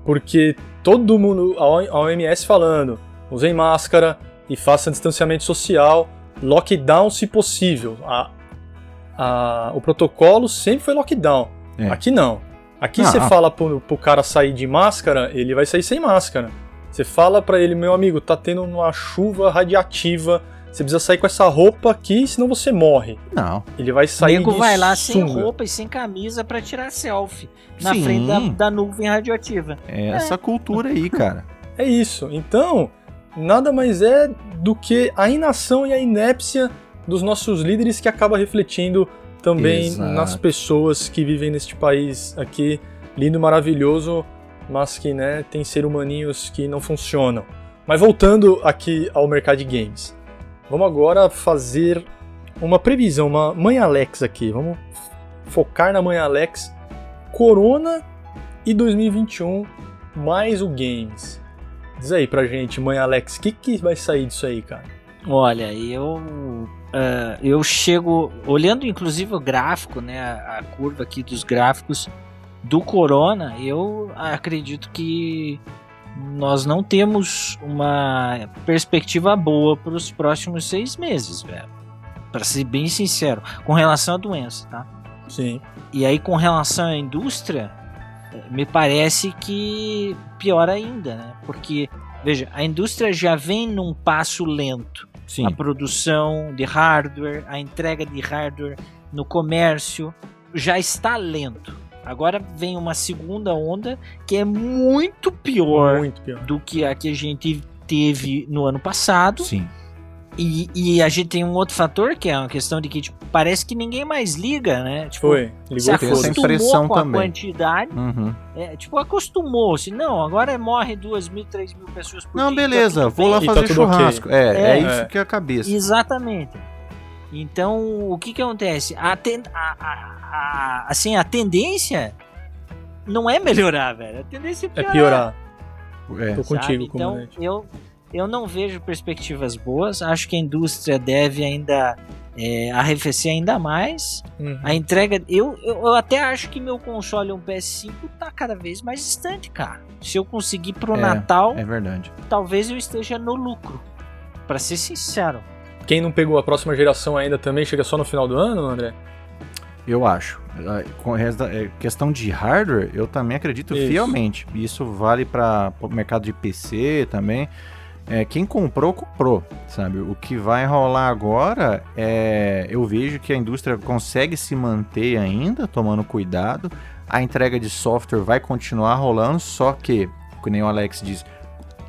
Porque todo mundo, a OMS falando, usem máscara e façam distanciamento social, lockdown se possível. A, a, o protocolo sempre foi lockdown. É. Aqui não. Aqui você ah, fala pro, pro cara sair de máscara, ele vai sair sem máscara. Você fala para ele, meu amigo, tá tendo uma chuva radiativa, você precisa sair com essa roupa aqui, senão você morre. Não. Ele vai sair. O nego vai lá sunga. sem roupa e sem camisa para tirar selfie na Sim. frente da, da, nuvem radioativa. É essa é. cultura aí, cara. É isso. Então, nada mais é do que a inação e a inépcia dos nossos líderes que acaba refletindo também Exato. nas pessoas que vivem neste país aqui, lindo, maravilhoso, mas que né, tem ser humaninhos que não funcionam. Mas voltando aqui ao mercado de games, vamos agora fazer uma previsão, uma mãe Alex aqui. Vamos focar na mãe Alex Corona e 2021 mais o games. Diz aí pra gente, mãe Alex, o que, que vai sair disso aí, cara? Olha, eu uh, eu chego olhando inclusive o gráfico, né, a, a, curva aqui dos gráficos do Corona, eu acredito que nós não temos uma perspectiva boa para os próximos seis meses, velho. Para ser bem sincero, com relação à doença, tá? Sim. E aí com relação à indústria, me parece que pior ainda, né? Porque, veja, a indústria já vem num passo lento. Sim. A produção de hardware, a entrega de hardware no comércio já está lento. Agora vem uma segunda onda que é muito pior, muito pior. do que a que a gente teve no ano passado. Sim. E, e, a gente tem um outro fator que é uma questão de que tipo, parece que ninguém mais liga, né? Tipo, Foi, ligou se acostumou essa impressão com também. a quantidade. Uhum. É, tipo, acostumou-se. Não, agora morre duas mil, três mil pessoas por Não, dia. tá beleza, tudo vou lá. E tá fazer tudo ok. churrasco. É, é, É. isso É. que é a cabeça. Exatamente. Então, o que que acontece? A, ten- a- a- a- assim, a tendência não é melhorar, velho. A tendência é É piorar. piorar. É. Tô sabe? contigo, Então, comandante. eu, eu não vejo perspectivas boas. Acho que a indústria deve ainda é, arrefecer ainda mais. Uhum. A entrega. Eu, eu, eu até acho que meu console, um PS5, tá cada vez mais distante, cara. Se eu conseguir pro É, Natal, É verdade. talvez eu esteja no lucro. Pra ser sincero. Quem não pegou a próxima geração ainda também chega só no final do ano, André? Eu acho. Ah, Com resta- é, questão de hardware, eu também acredito Isso. fielmente. Isso vale para o mercado de PC também. É, quem comprou, comprou, sabe? O que vai rolar agora é. Eu vejo que a indústria consegue se manter ainda, tomando cuidado. A entrega de software vai continuar rolando, só que, como nem o Alex diz,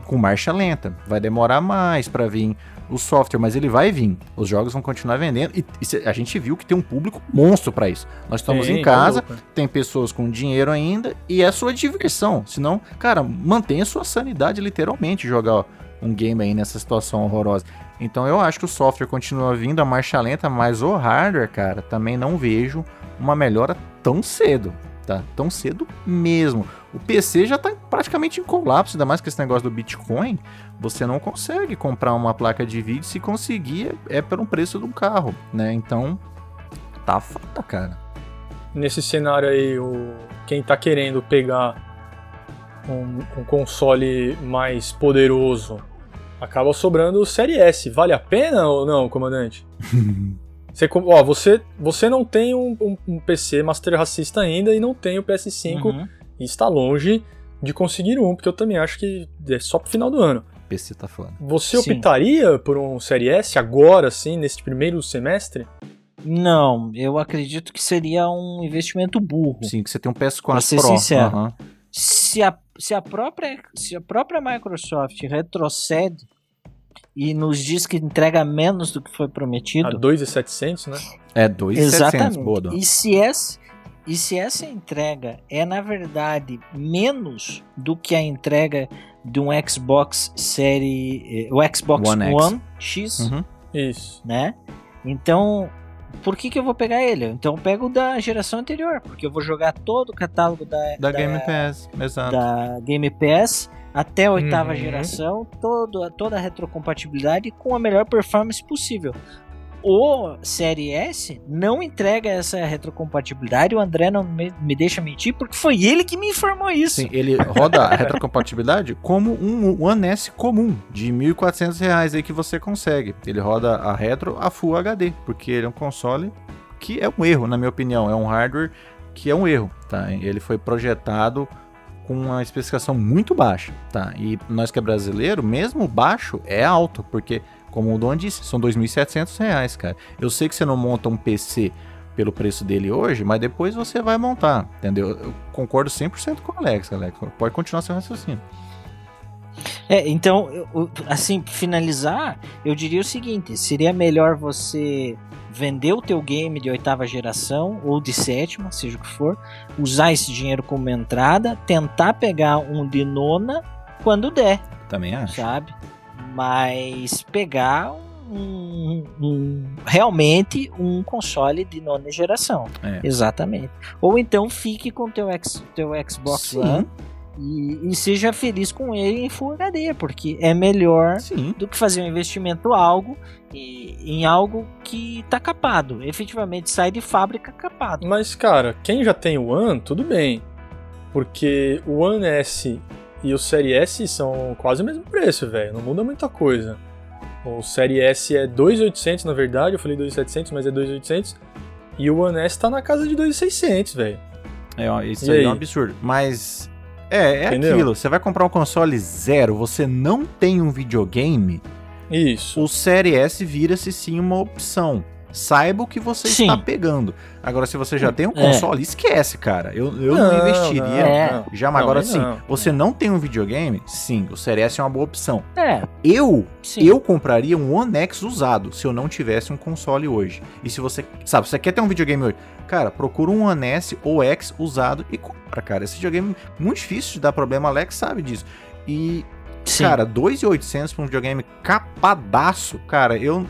com marcha lenta. Vai demorar mais para vir o software, mas ele vai vir. Os jogos vão continuar vendendo. E, e a gente viu que tem um público monstro para isso. Nós estamos em tá casa, né? tem pessoas com dinheiro ainda e é sua diversão. Senão, cara, mantenha sua sanidade literalmente jogar um game aí nessa situação horrorosa. Então eu acho que o software continua vindo a marcha lenta, mas o hardware, cara, também não vejo uma melhora tão cedo, tá? Tão cedo mesmo. O PC já tá praticamente em colapso, ainda mais com esse negócio do Bitcoin. Você não consegue comprar uma placa de vídeo, se conseguir é pelo preço de um carro, né? Então, tá foda, cara. Nesse cenário aí, o... quem tá querendo pegar um, um console mais poderoso acaba sobrando o Série S. Vale a pena ou não, comandante? Você, ó, você, você não tem um, um- um PC Master Racista ainda e não tem o PS5 Uhum. e está longe de conseguir um, porque eu também acho que é só pro final do ano. PC tá foda. Você Sim. optaria por um Série S agora, assim, nesse primeiro semestre? Não, eu acredito que seria um investimento burro. Sim, que você tem um PS4 Pra ser Pro. sincero. aham. Se a, se, a própria, se a própria Microsoft retrocede e nos diz que entrega menos do que foi A prometido, 2,700, né? É 2,700, exatamente. boa. E se, essa, e se essa entrega é, na verdade, menos do que a entrega de um Xbox série. eh, O Xbox One One, X. X, Uhum. Isso. né? Então, por que, que eu vou pegar ele? Então eu pego da geração anterior, porque eu vou jogar todo o catálogo da, Da Game Pass, exato. da Game Pass até a oitava Uhum. geração, todo, toda a retrocompatibilidade com a melhor performance possível. O Série S não entrega essa retrocompatibilidade, o André não me, me deixa mentir, porque foi ele que me informou isso. Sim, ele roda a retrocompatibilidade como um One S comum, de 1.400 reais aí que você consegue. Ele roda a retro a Full HD, porque ele é um console que é um erro, na minha opinião. É um hardware que é um erro, tá? Ele foi projetado com uma especificação muito baixa, tá? E nós que é brasileiro, mesmo baixo, é alto, porque, como o Don disse, são 2.700 reais, cara. Eu sei que você não monta um PC pelo preço dele hoje, mas depois você vai montar, entendeu? Eu concordo 100% com o Alex, Alex. Pode continuar seu raciocínio. É, então, eu- assim, finalizar, eu diria o seguinte: seria melhor você vender o teu game de oitava geração ou de sétima, seja o que for, usar esse dinheiro como entrada, tentar pegar um de nona quando der, Também acho. sabe? Mas pegar um, um- realmente um console de nona geração. É. Exatamente. Ou então fique com teu, X, teu Xbox Sim. One e, e seja feliz com ele em Full HD, porque é melhor Sim. do que fazer um investimento algo e- em algo que tá capado. Efetivamente sai de fábrica capado. Mas, cara, quem já tem o One, tudo bem. Porque o One S e o Série S são quase o mesmo preço, velho. Não muda muita coisa. O Série S é 2.800, na verdade. Eu falei 2.700, mas é 2.800. E o One S tá na casa de 2.600, velho. É, isso aí, aí? é um absurdo. Mas. É, é Entendeu? aquilo. Você vai comprar um console zero, você não tem um videogame, Isso. o Série S vira-se sim uma opção. Saiba o que você Sim. está pegando. Agora, se você já tem um É. console, esquece, cara. Eu, eu não, Não, investiria. É. Já, mas agora Não, sim, não. você não tem um videogame? Sim, o Series S é uma boa opção. É, Eu, sim. eu compraria um One X usado se eu não tivesse um console hoje. E se você, sabe, você quer ter um videogame hoje, cara, procura um One S ou X usado e compra, cara. Esse videogame é muito difícil de dar problema, Alex sabe disso. E, sim. cara, 2.800 pra um videogame capadaço, cara, eu,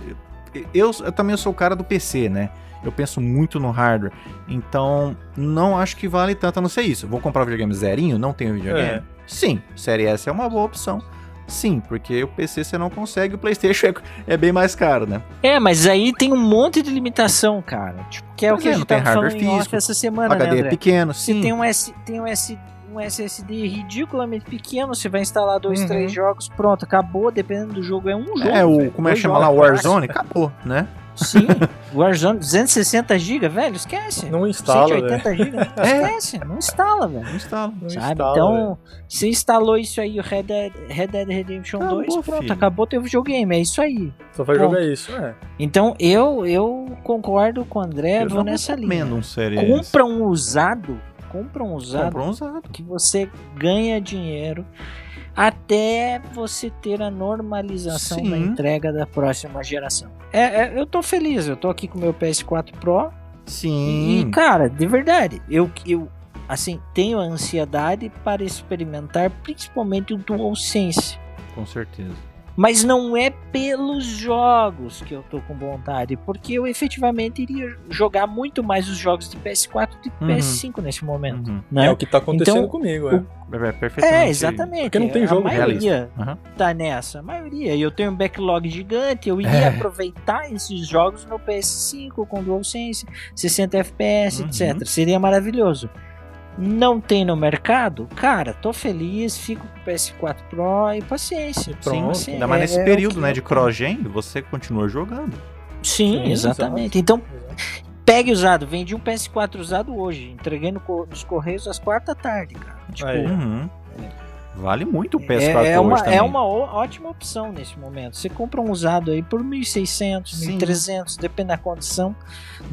eu, eu também sou o cara do PC, né? Eu penso muito no hardware. Então, não acho que vale tanto a não ser isso. Vou comprar um videogame zerinho? Não tenho videogame? É. Sim, Série S é uma boa opção. Sim, porque o PC você não consegue, o PlayStation é, é bem mais caro, né? É, mas aí tem um monte de limitação, cara. Tipo, que é o Pois que é, a não gente tem tava falando hardware off físico, essa O semana, né, HD é André? pequeno, Você sim. tem um, S, tem um, S, um SSD ridiculamente pequeno, você vai instalar dois, Uhum. três jogos, pronto, acabou. Dependendo do jogo, é um jogo. É, o, como é que chama lá? Warzone? Acabou, né? Sim, Warzone 260 GB, velho, esquece. Não instala, velho. 180 GB, esquece, não instala, velho. Não instala. Não Sabe? instala, então, você instalou isso aí, o Red Dead, Red Dead Redemption Acabou, 2, pronto, filho. acabou teu videogame, é isso aí. Só vai jogar isso, é. Então, eu eu concordo com o André, Eu vou não nessa linha. um. Compra um usado, compra um usado Compra um usado. que você ganha dinheiro até você ter a normalização Sim. da entrega da próxima geração. É, é, eu tô feliz, eu tô aqui com o meu PS4 Pro e, Sim. cara, de verdade, eu, eu assim, tenho a ansiedade para experimentar principalmente o DualSense. Com certeza. Mas não é pelos jogos que eu tô com vontade, porque eu efetivamente iria jogar muito mais os jogos de PS4 do que Uhum. PS5 nesse momento. Uhum. Né? É o que tá acontecendo Então, comigo, o- é. É, perfeitamente. É, exatamente. Porque não tem a jogo maioria Aham. tá nessa. A maioria. E eu tenho um backlog gigante. Eu iria É. aproveitar esses jogos no PS5 com DualSense, 60 FPS, Uhum. etc. Seria maravilhoso. Não tem no mercado? Cara, tô feliz, fico com o PS4 Pro e paciência. Pronto. Assim, Ainda mais é- nesse é período, né, eu- de cross-gen, você continua jogando. Sim, Sim, exatamente. Então, pegue usado. Vendi um PS4 usado hoje. Entreguei no nos Correios às quatro da tarde, cara. Tipo, Aí. Uhum. Vale muito o PS4 é, é uma, hoje também. é uma ótima opção nesse momento. Você compra um usado aí por 1.600, Sim. 1.300, depende da condição.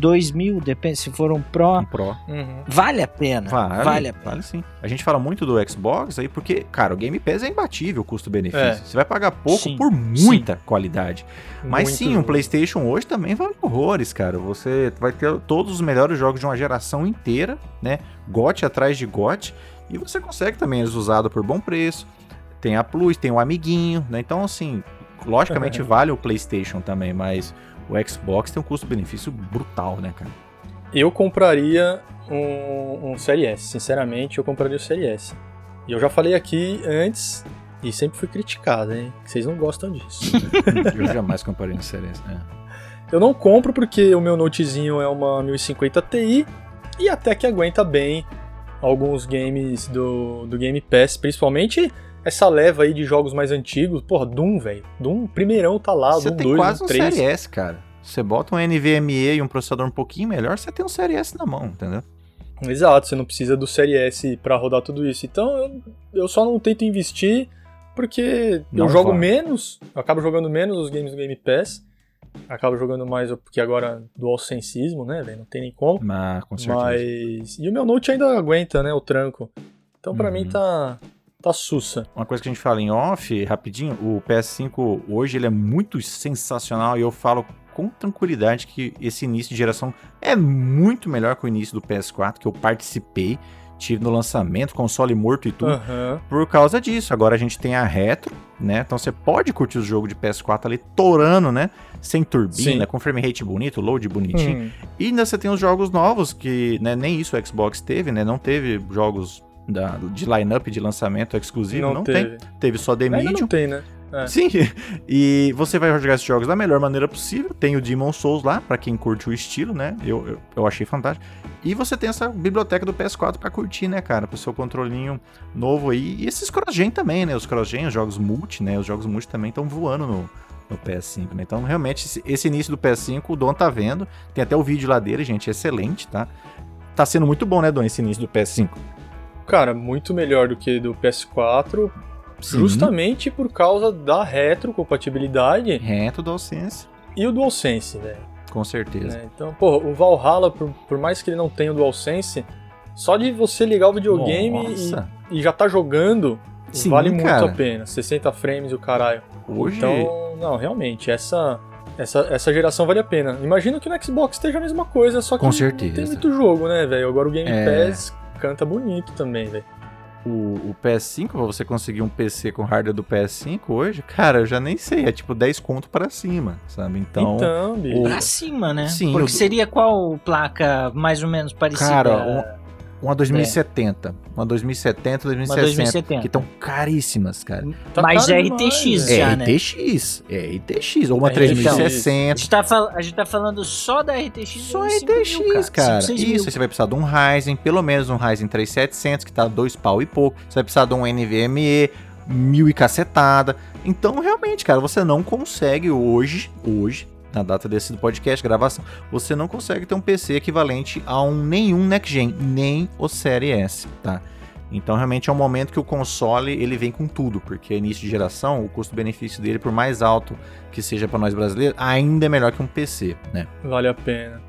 2.000, depende se for um Pro. Um Pro. Uhum. Vale a pena. Vale, Vale, a pena. vale sim. A gente fala muito do Xbox aí porque, cara, o Game Pass é imbatível o custo-benefício. É. Você vai pagar pouco Sim, por muita qualidade. Mas Muito sim, um jogo. PlayStation hoje também vale horrores, cara. Você vai ter todos os melhores jogos de uma geração inteira, né? GOT atrás de GOT. E você consegue também eles usados por bom preço. Tem a Plus, tem o Amiguinho, né? Então, assim, logicamente vale o PlayStation também, mas o Xbox tem um custo-benefício brutal, né, cara? Eu compraria um, um Série S, sinceramente, eu compraria o Série S. E eu já falei aqui antes, e sempre fui criticado, hein? Vocês não gostam disso. Eu jamais comparei no Series, né? eu não compro porque o meu notezinho é uma 1050 Ti e até que aguenta bem alguns games do, do Game Pass, principalmente essa leva aí de jogos mais antigos. Porra, Doom, velho. Doom, primeirão tá lá, Você Doom tem 2, quase Doom um 3. Série S, cara. Você bota um NVMe e um processador um pouquinho melhor, você tem um Série S na mão, entendeu? Exato, você não precisa do Série S pra rodar tudo isso. Então eu, eu só não tento investir porque Não eu jogo vai. menos, eu acabo jogando menos os games do Game Pass. Acabo jogando mais porque agora dual sensismo, né, velho? Não tem nem como. Mas, com certeza. Mas. E o meu Note ainda aguenta, né? O tranco. Então pra Uhum. mim tá. tá sussa. Uma coisa que a gente fala em off, rapidinho, o PS5 hoje ele é muito sensacional e eu falo com tranquilidade que esse início de geração é muito melhor que o início do PS4, que eu participei, tive no lançamento, console morto e tudo. Aham. Por causa disso, agora a gente tem a retro, né? Então você pode curtir o jogo de PS4 ali torando, né? Sem turbina, Sim. com frame rate bonito, load bonitinho. Hum. E ainda você tem os jogos novos, que né, nem isso o Xbox teve, né? Não teve jogos da, de line-up de lançamento exclusivo, não, tem. teve. Teve só The Ainda Medium. não tem, né? É. Sim, e você vai jogar esses jogos da melhor maneira possível. Tem o Demon Souls lá, pra quem curte o estilo, né? Eu, eu, eu achei fantástico. E você tem essa biblioteca do PS4 pra curtir, né, cara? Pro seu controlinho novo aí. E esses cross-gen também, né? Os cross-gen, os jogos multi, né? Os jogos multi também estão voando no, no PS5, né? Então, realmente, esse, início do PS5, o Dom tá vendo. Tem até o vídeo lá dele, gente, excelente, tá? Tá sendo muito bom, né, Dom, esse início do PS5. Cara, muito melhor do que do PS4. Sim. Justamente por causa da retrocompatibilidade Reto DualSense. e o DualSense, velho. Com certeza. Né? Então, pô, o Valhalla, por, por, mais que ele não tenha o DualSense, só de você ligar o videogame e, e, já tá jogando, Sim, vale muito a pena. 60 frames e o caralho. Hoje. Então, não, realmente, essa. Essa, essa geração vale a pena. Imagino que no Xbox esteja a mesma coisa, só que Com certeza. tem muito jogo, né, velho? Agora o Game é... Pass canta bonito também, velho o, o PS5, pra você conseguir um PC com hardware do PS5 hoje, cara, eu já nem sei, é tipo 10 conto para cima, sabe? Então. Então, o... Pra cima, né? Sim. Porque o... seria qual placa mais ou menos parecida? Cara, uma 2070. É. Uma 2070, 2060. Uma 2070. Que estão caríssimas, cara. Tá Mas é RTX é já, né? RTX, é RTX. Ou uma é 3060. A gente, tá a gente tá falando só da RTX. Só RTX, mil, cara. cara. Isso, você vai precisar de um Ryzen, pelo menos um Ryzen 3700, que tá dois pau e pouco. Você vai precisar de um NVMe, mil e cacetada. Então, realmente, cara, você não consegue hoje, hoje, na data desse podcast, gravação, você não consegue ter um PC equivalente a um nenhum next gen, nem o Série S, tá? Então realmente é um momento que o console ele vem com tudo, porque início de geração, o custo-benefício dele, por mais alto que seja para nós brasileiros, ainda é melhor que um PC, né? Vale a pena.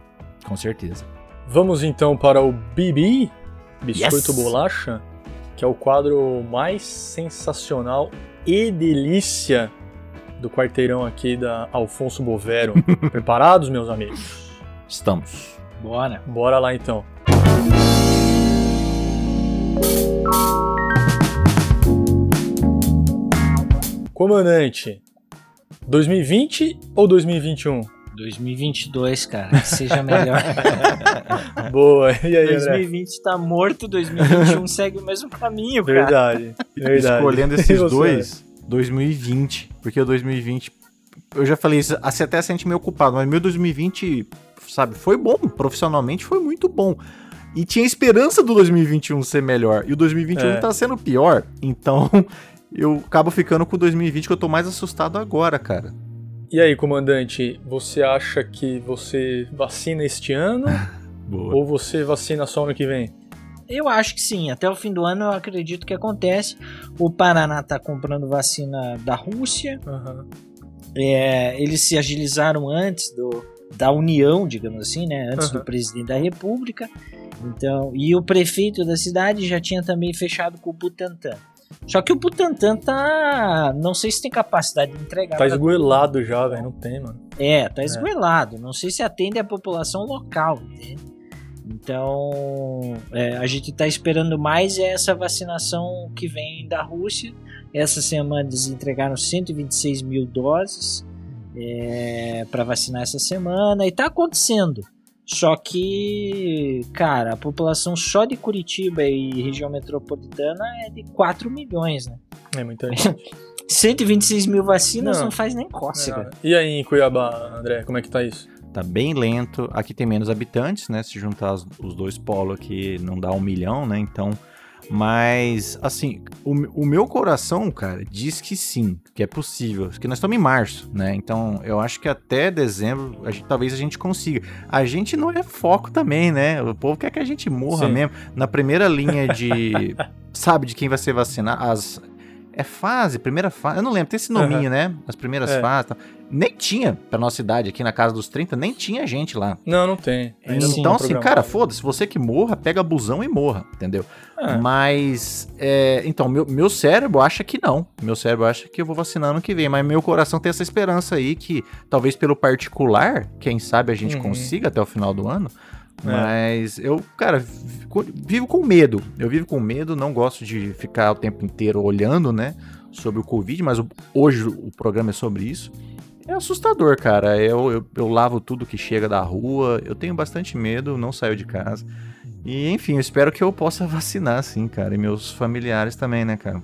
Com certeza. Vamos então para o BB, Biscoito yes! Bolacha, que é o quadro mais sensacional e delícia do quarteirão aqui da Alfonso Bovero. Preparados, meus amigos? Estamos. Bora. Bora lá então. Comandante, 2020 ou 2021? 2022, cara, seja melhor. Boa, e aí, 2020 André? tá morto, 2021 segue o mesmo caminho, cara. Verdade, verdade. Escolhendo esses dois, 2020, porque o 2020, eu já falei isso, assim, até sente meio ocupado, mas meu 2020, sabe, foi bom, profissionalmente foi muito bom. E tinha esperança do 2021 ser melhor, e o 2021 é. tá sendo pior, então eu acabo ficando com o 2020 que eu tô mais assustado agora, cara. E aí, comandante, você acha que você vacina este ano? ou você vacina só ano que vem? Eu acho que sim. Até o fim do ano eu acredito que acontece. O Paraná está comprando vacina da Rússia. Uhum. É, eles se agilizaram antes do, da União, digamos assim, né? Antes uhum. do presidente da República. Então, e o prefeito da cidade já tinha também fechado com o Butantan. Só que o Butantan tá. Não sei se tem capacidade de entregar. Tá esgoelado já, velho. Não tem, mano. É, tá esgoelado. É. Não sei se atende a população local, entende? Então, é, a gente está esperando mais essa vacinação que vem da Rússia. Essa semana eles entregaram 126 mil doses é, para vacinar essa semana e está acontecendo. Só que, cara, a população só de Curitiba e região metropolitana é de 4 milhões, né? É muita gente. 126 mil vacinas não, não faz nem cócega. E aí em Cuiabá, André, como é que tá isso? Tá bem lento. Aqui tem menos habitantes, né? Se juntar os, dois polos aqui não dá um milhão, né? Então, mas assim, o, o, meu coração, cara, diz que sim, que é possível. Que nós estamos em março, né? Então, eu acho que até dezembro, a gente, talvez a gente consiga. A gente não é foco também, né? O povo quer que a gente morra sim. mesmo. Na primeira linha de. sabe, de quem vai ser vacinado. As, é fase, primeira fase. Eu não lembro, tem esse nominho, uhum. né? As primeiras é. fases. Tá. Nem tinha, pra nossa idade, aqui na casa dos 30, nem tinha gente lá. Não, não tem. Então, assim, cara, foda-se, você que morra, pega busão e morra, entendeu? É. Mas, então, meu, meu cérebro acha que não. Meu cérebro acha que eu vou vacinar ano que vem, mas meu coração tem essa esperança aí que, talvez pelo particular, quem sabe a gente uhum. consiga até o final do ano, é. Mas eu, cara, vivo com medo. Eu vivo com medo, não gosto de ficar o tempo inteiro olhando, né, sobre o Covid, mas hoje o programa é sobre isso. É assustador, cara. Eu, eu, eu, lavo tudo que chega da rua, eu tenho bastante medo, não saio de casa. E, enfim, eu espero que eu possa vacinar, sim, cara. E meus familiares também, né, cara?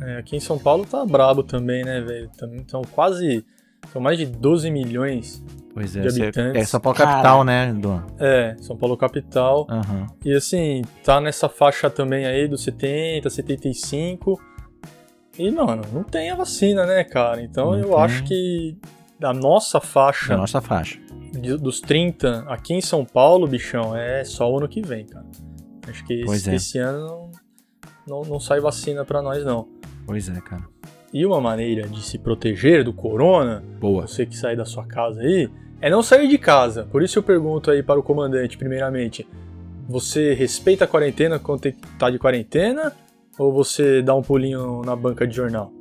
É, aqui em São Paulo tá brabo também, né, velho? Então, quase. São mais de 12 milhões Pois é, de habitantes. É São Paulo capital, né, Duan? É, São Paulo capital. Uhum. E assim, tá nessa faixa também aí dos 70, 75. E, mano, não tem a vacina, né, cara? Então não eu tem. acho que da nossa faixa. Da nossa faixa. De, dos 30 aqui em São Paulo, bichão, é só o ano que vem, cara. Acho que esse, é. esse, ano não, não, não sai vacina para nós, não. Pois é, cara. E uma maneira de se proteger do corona, Boa. você que sai da sua casa aí, é não sair de casa. Por isso eu pergunto aí para o comandante, primeiramente, você respeita a quarentena quando tá de quarentena ou você dá um pulinho na banca de jornal?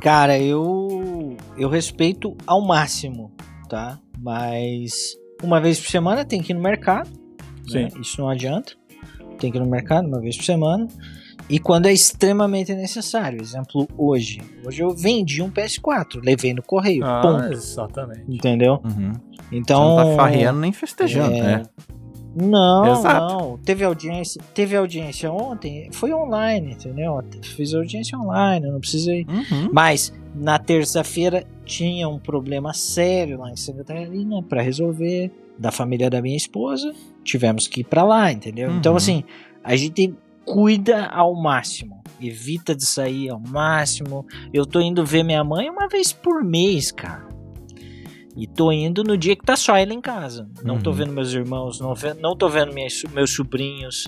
Cara, eu eu respeito ao máximo, tá? Mas uma vez por semana tem que ir no mercado. Né? Isso não adianta. Tem que ir no mercado uma vez por semana. E quando é extremamente necessário. Exemplo, hoje. Hoje eu vendi um PS4, levei no correio. Ah, ponto. exatamente. Entendeu? Uhum. Então. Você não tá farreando nem festejando, é... né? Não, Exato. não. Teve audiência, teve audiência ontem, foi online, entendeu? Fiz audiência online, não precisei. Uhum. Mas na terça-feira tinha um problema sério lá em Santa Catarina para resolver da família da minha esposa. Tivemos que ir para lá, entendeu? Então, uhum. Então assim, a gente cuida ao máximo. Evita de sair ao máximo. Eu tô indo ver minha mãe uma vez por mês, cara. E tô indo no dia que tá só ela em casa. Não uhum. tô vendo meus irmãos, não, não tô vendo minhas, meus sobrinhos.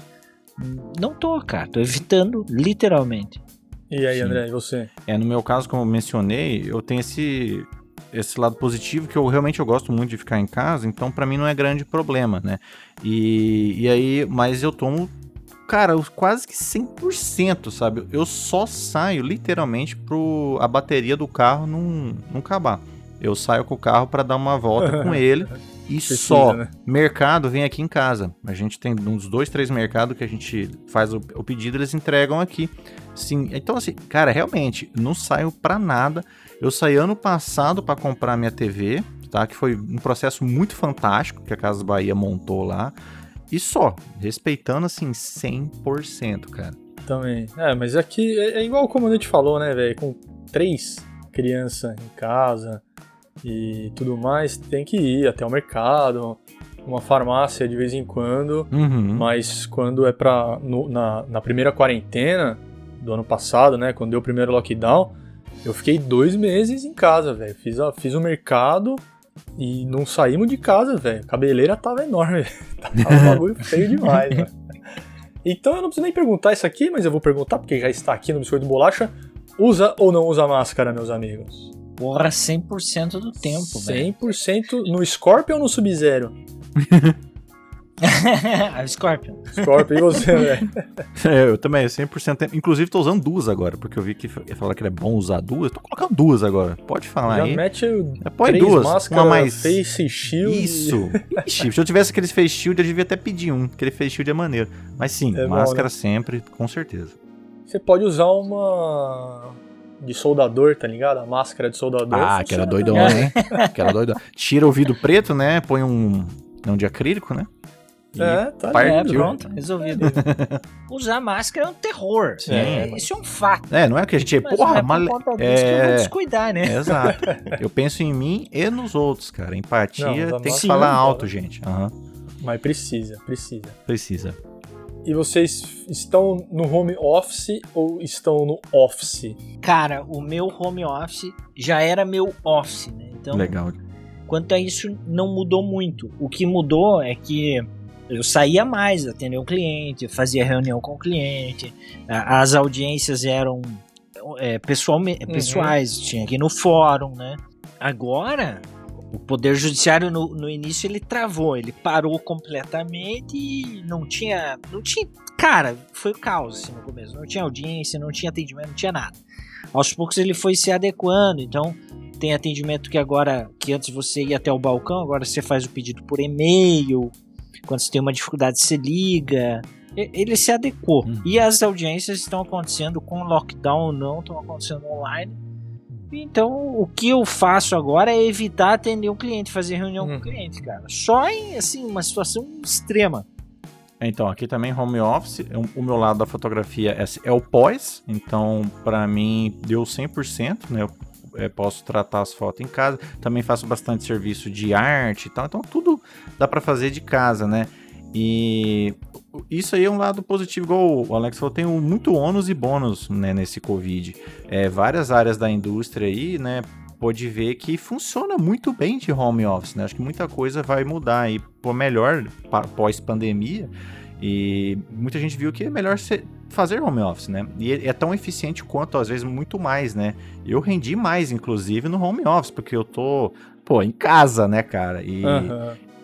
Não tô, cara. Tô evitando, literalmente. E aí, Sim. André, e você? É, no meu caso, como eu mencionei, eu tenho esse, esse lado positivo que eu realmente eu gosto muito de ficar em casa, então para mim não é grande problema, né? E, e aí, mas eu tomo, cara, quase que 100%, sabe? Eu só saio literalmente pro a bateria do carro não, não acabar. Eu saio com o carro para dar uma volta com ele e Precisa, só. Né? Mercado vem aqui em casa. A gente tem uns dois, três mercados que a gente faz o, o pedido, eles entregam aqui. Sim, então assim, cara, realmente não saio para nada. Eu saí ano passado para comprar minha TV, tá? Que foi um processo muito fantástico que a Casa Bahia montou lá. E só, respeitando assim 100%, cara. Também. É, mas aqui é, é igual o comandante falou, né, velho? Com três crianças em casa, e tudo mais, tem que ir até o mercado, uma farmácia de vez em quando, uhum. mas quando é pra. No, na, na primeira quarentena do ano passado, né? Quando deu o primeiro lockdown, eu fiquei dois meses em casa, velho. Fiz, fiz o mercado e não saímos de casa, velho. A cabeleira tava enorme, tava um bagulho feio demais, velho. Então eu não preciso nem perguntar isso aqui, mas eu vou perguntar porque já está aqui no Biscoito de Bolacha. Usa ou não usa máscara, meus amigos? Porra, 100% do tempo, velho. 100% no Scorpion ou no Sub-Zero? Scorpion. Scorpion, e você, velho? É, eu também, 100%. Inclusive, tô usando duas agora, porque eu vi que ia falar que é bom usar duas. Tô colocando duas agora. Pode falar Já aí. mete é, Põe três duas. Máscara, uma mais. Face Shield. Isso. Ixi, se eu tivesse aquele Face Shield, eu devia até pedir um. Aquele Face Shield é maneiro. Mas sim, é máscara bom, né? sempre, com certeza. Você pode usar uma de soldador, tá ligado? A máscara de soldador. Ah, que era doidão, né? que era doidão. Tira o vidro preto, né? Põe um, um de acrílico, né? E é, tá partiu. É, pronto, resolvido. Usar máscara é um terror. Sim. É, isso é um fato. É, não é que a gente é, porra, mas é... que eu vou descuidar, né? exato. Eu penso em mim e nos outros, cara. Empatia não, tem que falar alto, gente. Uhum. Mas precisa, precisa. Precisa. E vocês estão no home office ou estão no office? Cara, o meu home office já era meu office, né? Então, Legal. Quanto a isso, não mudou muito. O que mudou é que eu saía mais, atender o cliente, fazia reunião com o cliente, as audiências eram é, pessoal, uhum. pessoais, tinha aqui no fórum, né? Agora, o Poder Judiciário no, no início ele travou, ele parou completamente e não tinha. Não tinha. Cara, foi o caos assim, no começo. Não tinha audiência, não tinha atendimento, não tinha nada. Aos poucos ele foi se adequando, então tem atendimento que agora, que antes você ia até o balcão, agora você faz o pedido por e-mail. Quando você tem uma dificuldade, você liga. Ele se adequou. Uhum. E as audiências estão acontecendo com lockdown ou não, estão acontecendo online então, o que eu faço agora é evitar atender um cliente, fazer reunião com o uhum. cliente, cara. Só em, assim, uma situação extrema. Então, aqui também home office, o meu lado da fotografia é, é o pós, então para mim deu 100%, né? Eu é, posso tratar as fotos em casa, também faço bastante serviço de arte e tal, então tudo dá para fazer de casa, né? E isso aí é um lado positivo, igual o Alex falou, tem muito ônus e bônus né, nesse Covid. É, várias áreas da indústria aí, né, pode ver que funciona muito bem de home office, né? Acho que muita coisa vai mudar aí por melhor pós-pandemia. E muita gente viu que é melhor fazer home office, né? E é, tão eficiente quanto, às vezes, muito mais, né? Eu rendi mais, inclusive, no home office, porque eu tô pô, em casa, né, cara? E.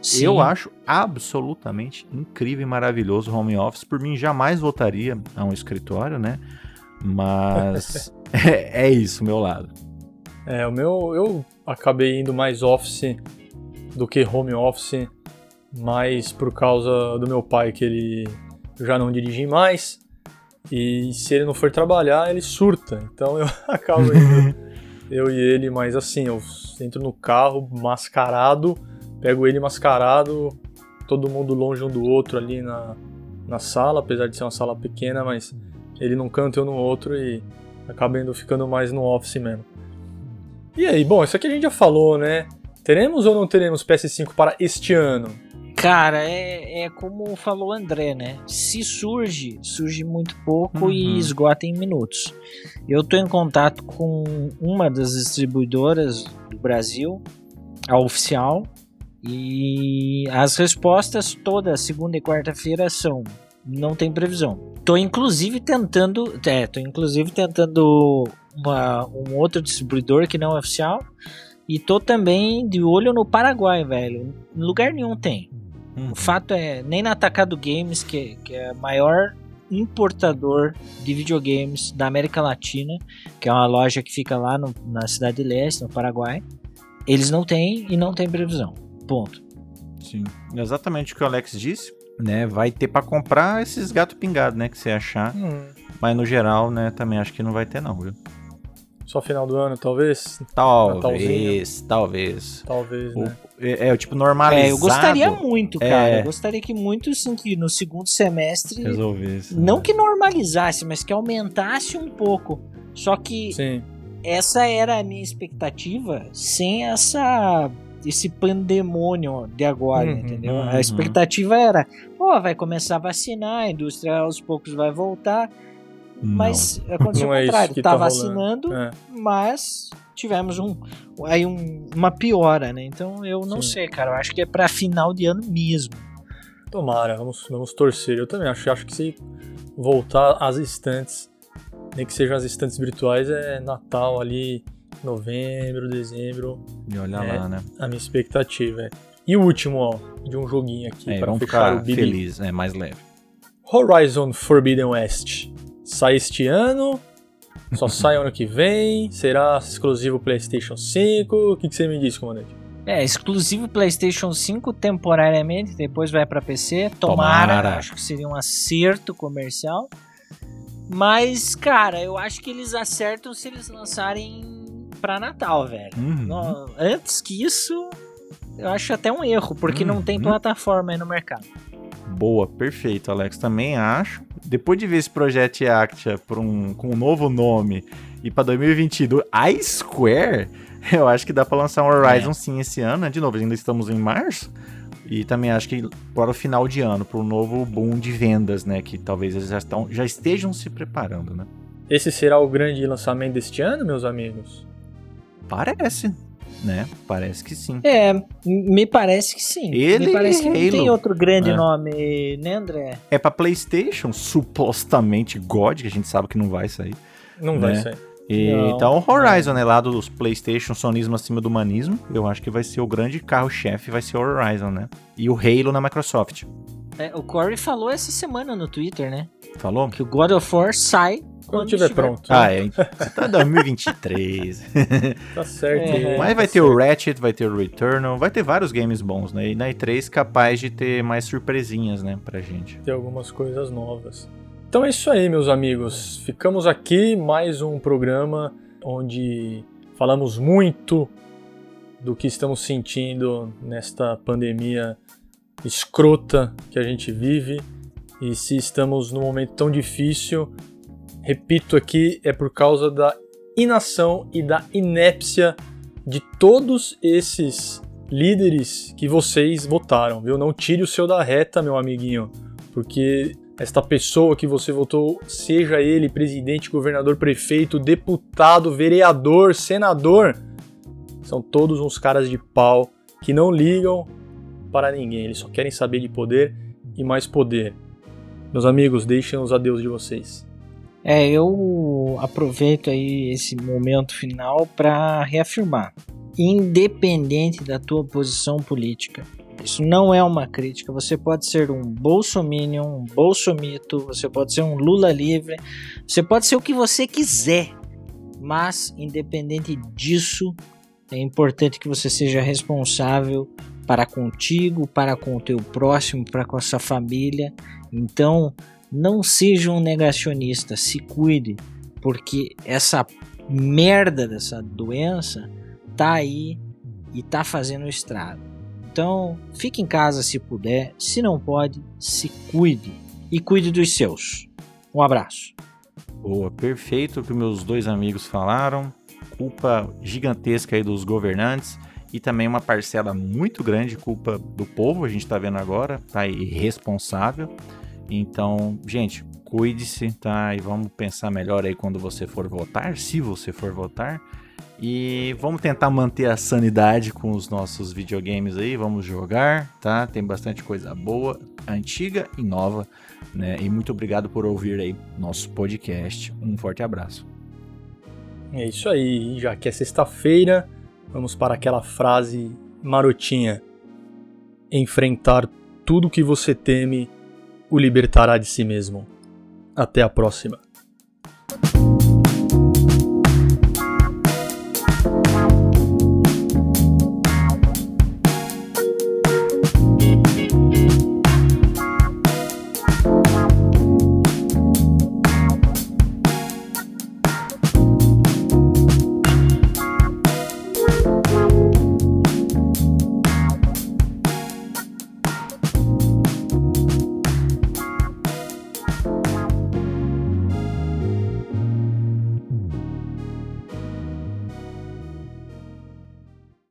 Sim. eu acho absolutamente incrível e maravilhoso o home office. Por mim, jamais voltaria a um escritório, né? Mas é, é isso, meu lado. É, o meu, eu acabei indo mais office do que home office, mais por causa do meu pai, que ele já não dirige mais, e se ele não for trabalhar, ele surta. Então eu acabo indo, eu e ele, mas assim, eu entro no carro mascarado, pego ele mascarado, todo mundo longe um do outro ali na, na sala, apesar de ser uma sala pequena, mas ele num canto, eu no outro, e acaba indo ficando mais no office mesmo. E aí, bom, isso aqui a gente já falou, né? Teremos ou não teremos PS5 para este ano? Cara, é, é como falou o André, né? Se surge, surge muito pouco Uhum. e esgota em minutos. Eu tô em contato com uma das distribuidoras do Brasil, a oficial, e as respostas toda segunda e quarta-feira são não tem previsão. Tô inclusive tentando, é, tô inclusive tentando uma, um outro distribuidor que não é oficial e tô também de olho no Paraguai, velho. Em lugar nenhum tem. O fato é, nem na Atacado Games, que, que é a maior importador de videogames da América Latina, que é uma loja que fica lá no- na Cidade de Leste, no Paraguai, eles não têm e não tem previsão. Ponto. Sim. Exatamente o que o Alex disse, né? Vai ter pra comprar esses gato pingado, né? Que você achar. Mas no geral, né? Também acho que não vai ter, não, viu? Só final do ano, talvez? Talvez, talvez. Talvez, O- né? é, é o tipo normalizado. É, eu gostaria muito, É. cara. Eu gostaria que muito, assim, que no segundo semestre, resolver isso. não né? que normalizasse, mas que aumentasse um pouco. Só que Sim. essa era a minha expectativa sem essa esse pandemônio de agora, Uhum, entendeu? uhum. A expectativa era, pô, vai começar a vacinar, a indústria aos poucos vai voltar, Não. mas aconteceu Não o é isso contrário, que tá, tá vacinando. É. mas tivemos um aí um- uma piora, né? Então eu não Sim. sei, cara, eu acho que é pra final de ano mesmo. Tomara, vamos, vamos torcer. Eu também acho. Acho que se voltar às estantes, nem que sejam as estantes virtuais, é Natal ali, novembro, dezembro, E olha É. lá, né? a minha expectativa é. E o último, ó, de um joguinho aqui É, para ficar o feliz, é mais leve. Horizon Forbidden West sai este ano, só sai ano que vem, será exclusivo PlayStation 5. O que, que você me diz, comandante? É, exclusivo PlayStation 5 temporariamente, depois vai pra PC. Tomara, Tomara. acho que seria um acerto comercial. Mas, cara, eu acho que eles acertam se eles lançarem pra Natal, velho. Uhum. No- antes que isso, eu acho até um erro, porque não tem Uhum. plataforma aí no mercado. Boa, perfeito, Alex. Também acho. Depois de ver esse projeto Actia por um, com um novo nome e pra 2022, a Square, eu acho que dá pra lançar um Horizon É. sim esse ano. né? De novo, ainda estamos em março. E também acho que para o final de ano, para o novo boom de vendas, né? Que talvez eles já, estão, já estejam se preparando, né? Esse será o grande lançamento deste ano, meus amigos? Parece, né? Parece que sim. É, me parece que sim. Ele me parece que não Halo. tem outro grande É. nome, né, André? É pra PlayStation, supostamente God, que a gente sabe que não vai sair. Não vai Né? sair. E, Não, então, Horizon, né, lá dos PlayStation, sonismo acima do humanismo, eu acho que vai ser o grande carro-chefe, vai ser o Horizon, né? E o Halo na Microsoft. É, o Corey falou essa semana no Twitter, né? Falou? Que o God of War sai Quando tiver pronto. Ah, é. Tá 2023. Tá certo. É, Mas vai tá ter o certo. Ratchet, vai ter o Returnal, vai ter vários games bons, né? E na E3 capaz de ter mais surpresinhas, né, pra gente. Ter algumas coisas novas. Então é isso aí, meus amigos. Ficamos aqui mais um programa onde falamos muito do que estamos sentindo nesta pandemia escrota que a gente vive. E se estamos num momento tão difícil, repito aqui, é por causa da inação e da inépcia de todos esses líderes que vocês votaram, viu? Não tire o seu da reta, meu amiguinho, porque esta pessoa que você votou, seja ele presidente, governador, prefeito, deputado, vereador, senador, são todos uns caras de pau que não ligam para ninguém, eles só querem saber de poder e mais poder. Meus amigos, deixem os adeus de vocês. É, eu aproveito aí esse momento final para reafirmar. independente da tua posição política. Isso não é uma crítica. Você pode ser um bolsominion, um bolsomito, você pode ser um Lula livre, você pode ser o que você quiser. Mas, independente disso, é importante que você seja responsável para contigo, para com o teu próximo, para com a sua família. Então, não seja um negacionista, se cuide, porque essa merda dessa doença tá aí e tá fazendo estrago. Então, fique em casa se puder, se não pode, se cuide e cuide dos seus. Um abraço. Boa, perfeito o que meus dois amigos falaram. Culpa gigantesca aí dos governantes e também uma parcela muito grande culpa do povo, a gente tá vendo agora, tá irresponsável. Então, gente, cuide-se, tá? E vamos pensar melhor aí quando você for votar, se você for votar. E vamos tentar manter a sanidade com os nossos videogames aí, vamos jogar, tá? Tem bastante coisa boa, antiga e nova, né? E muito obrigado por ouvir aí nosso podcast. Um forte abraço. É isso aí, já que é sexta-feira, vamos para aquela frase marotinha. Enfrentar tudo que você teme o libertará de si mesmo. Até a próxima.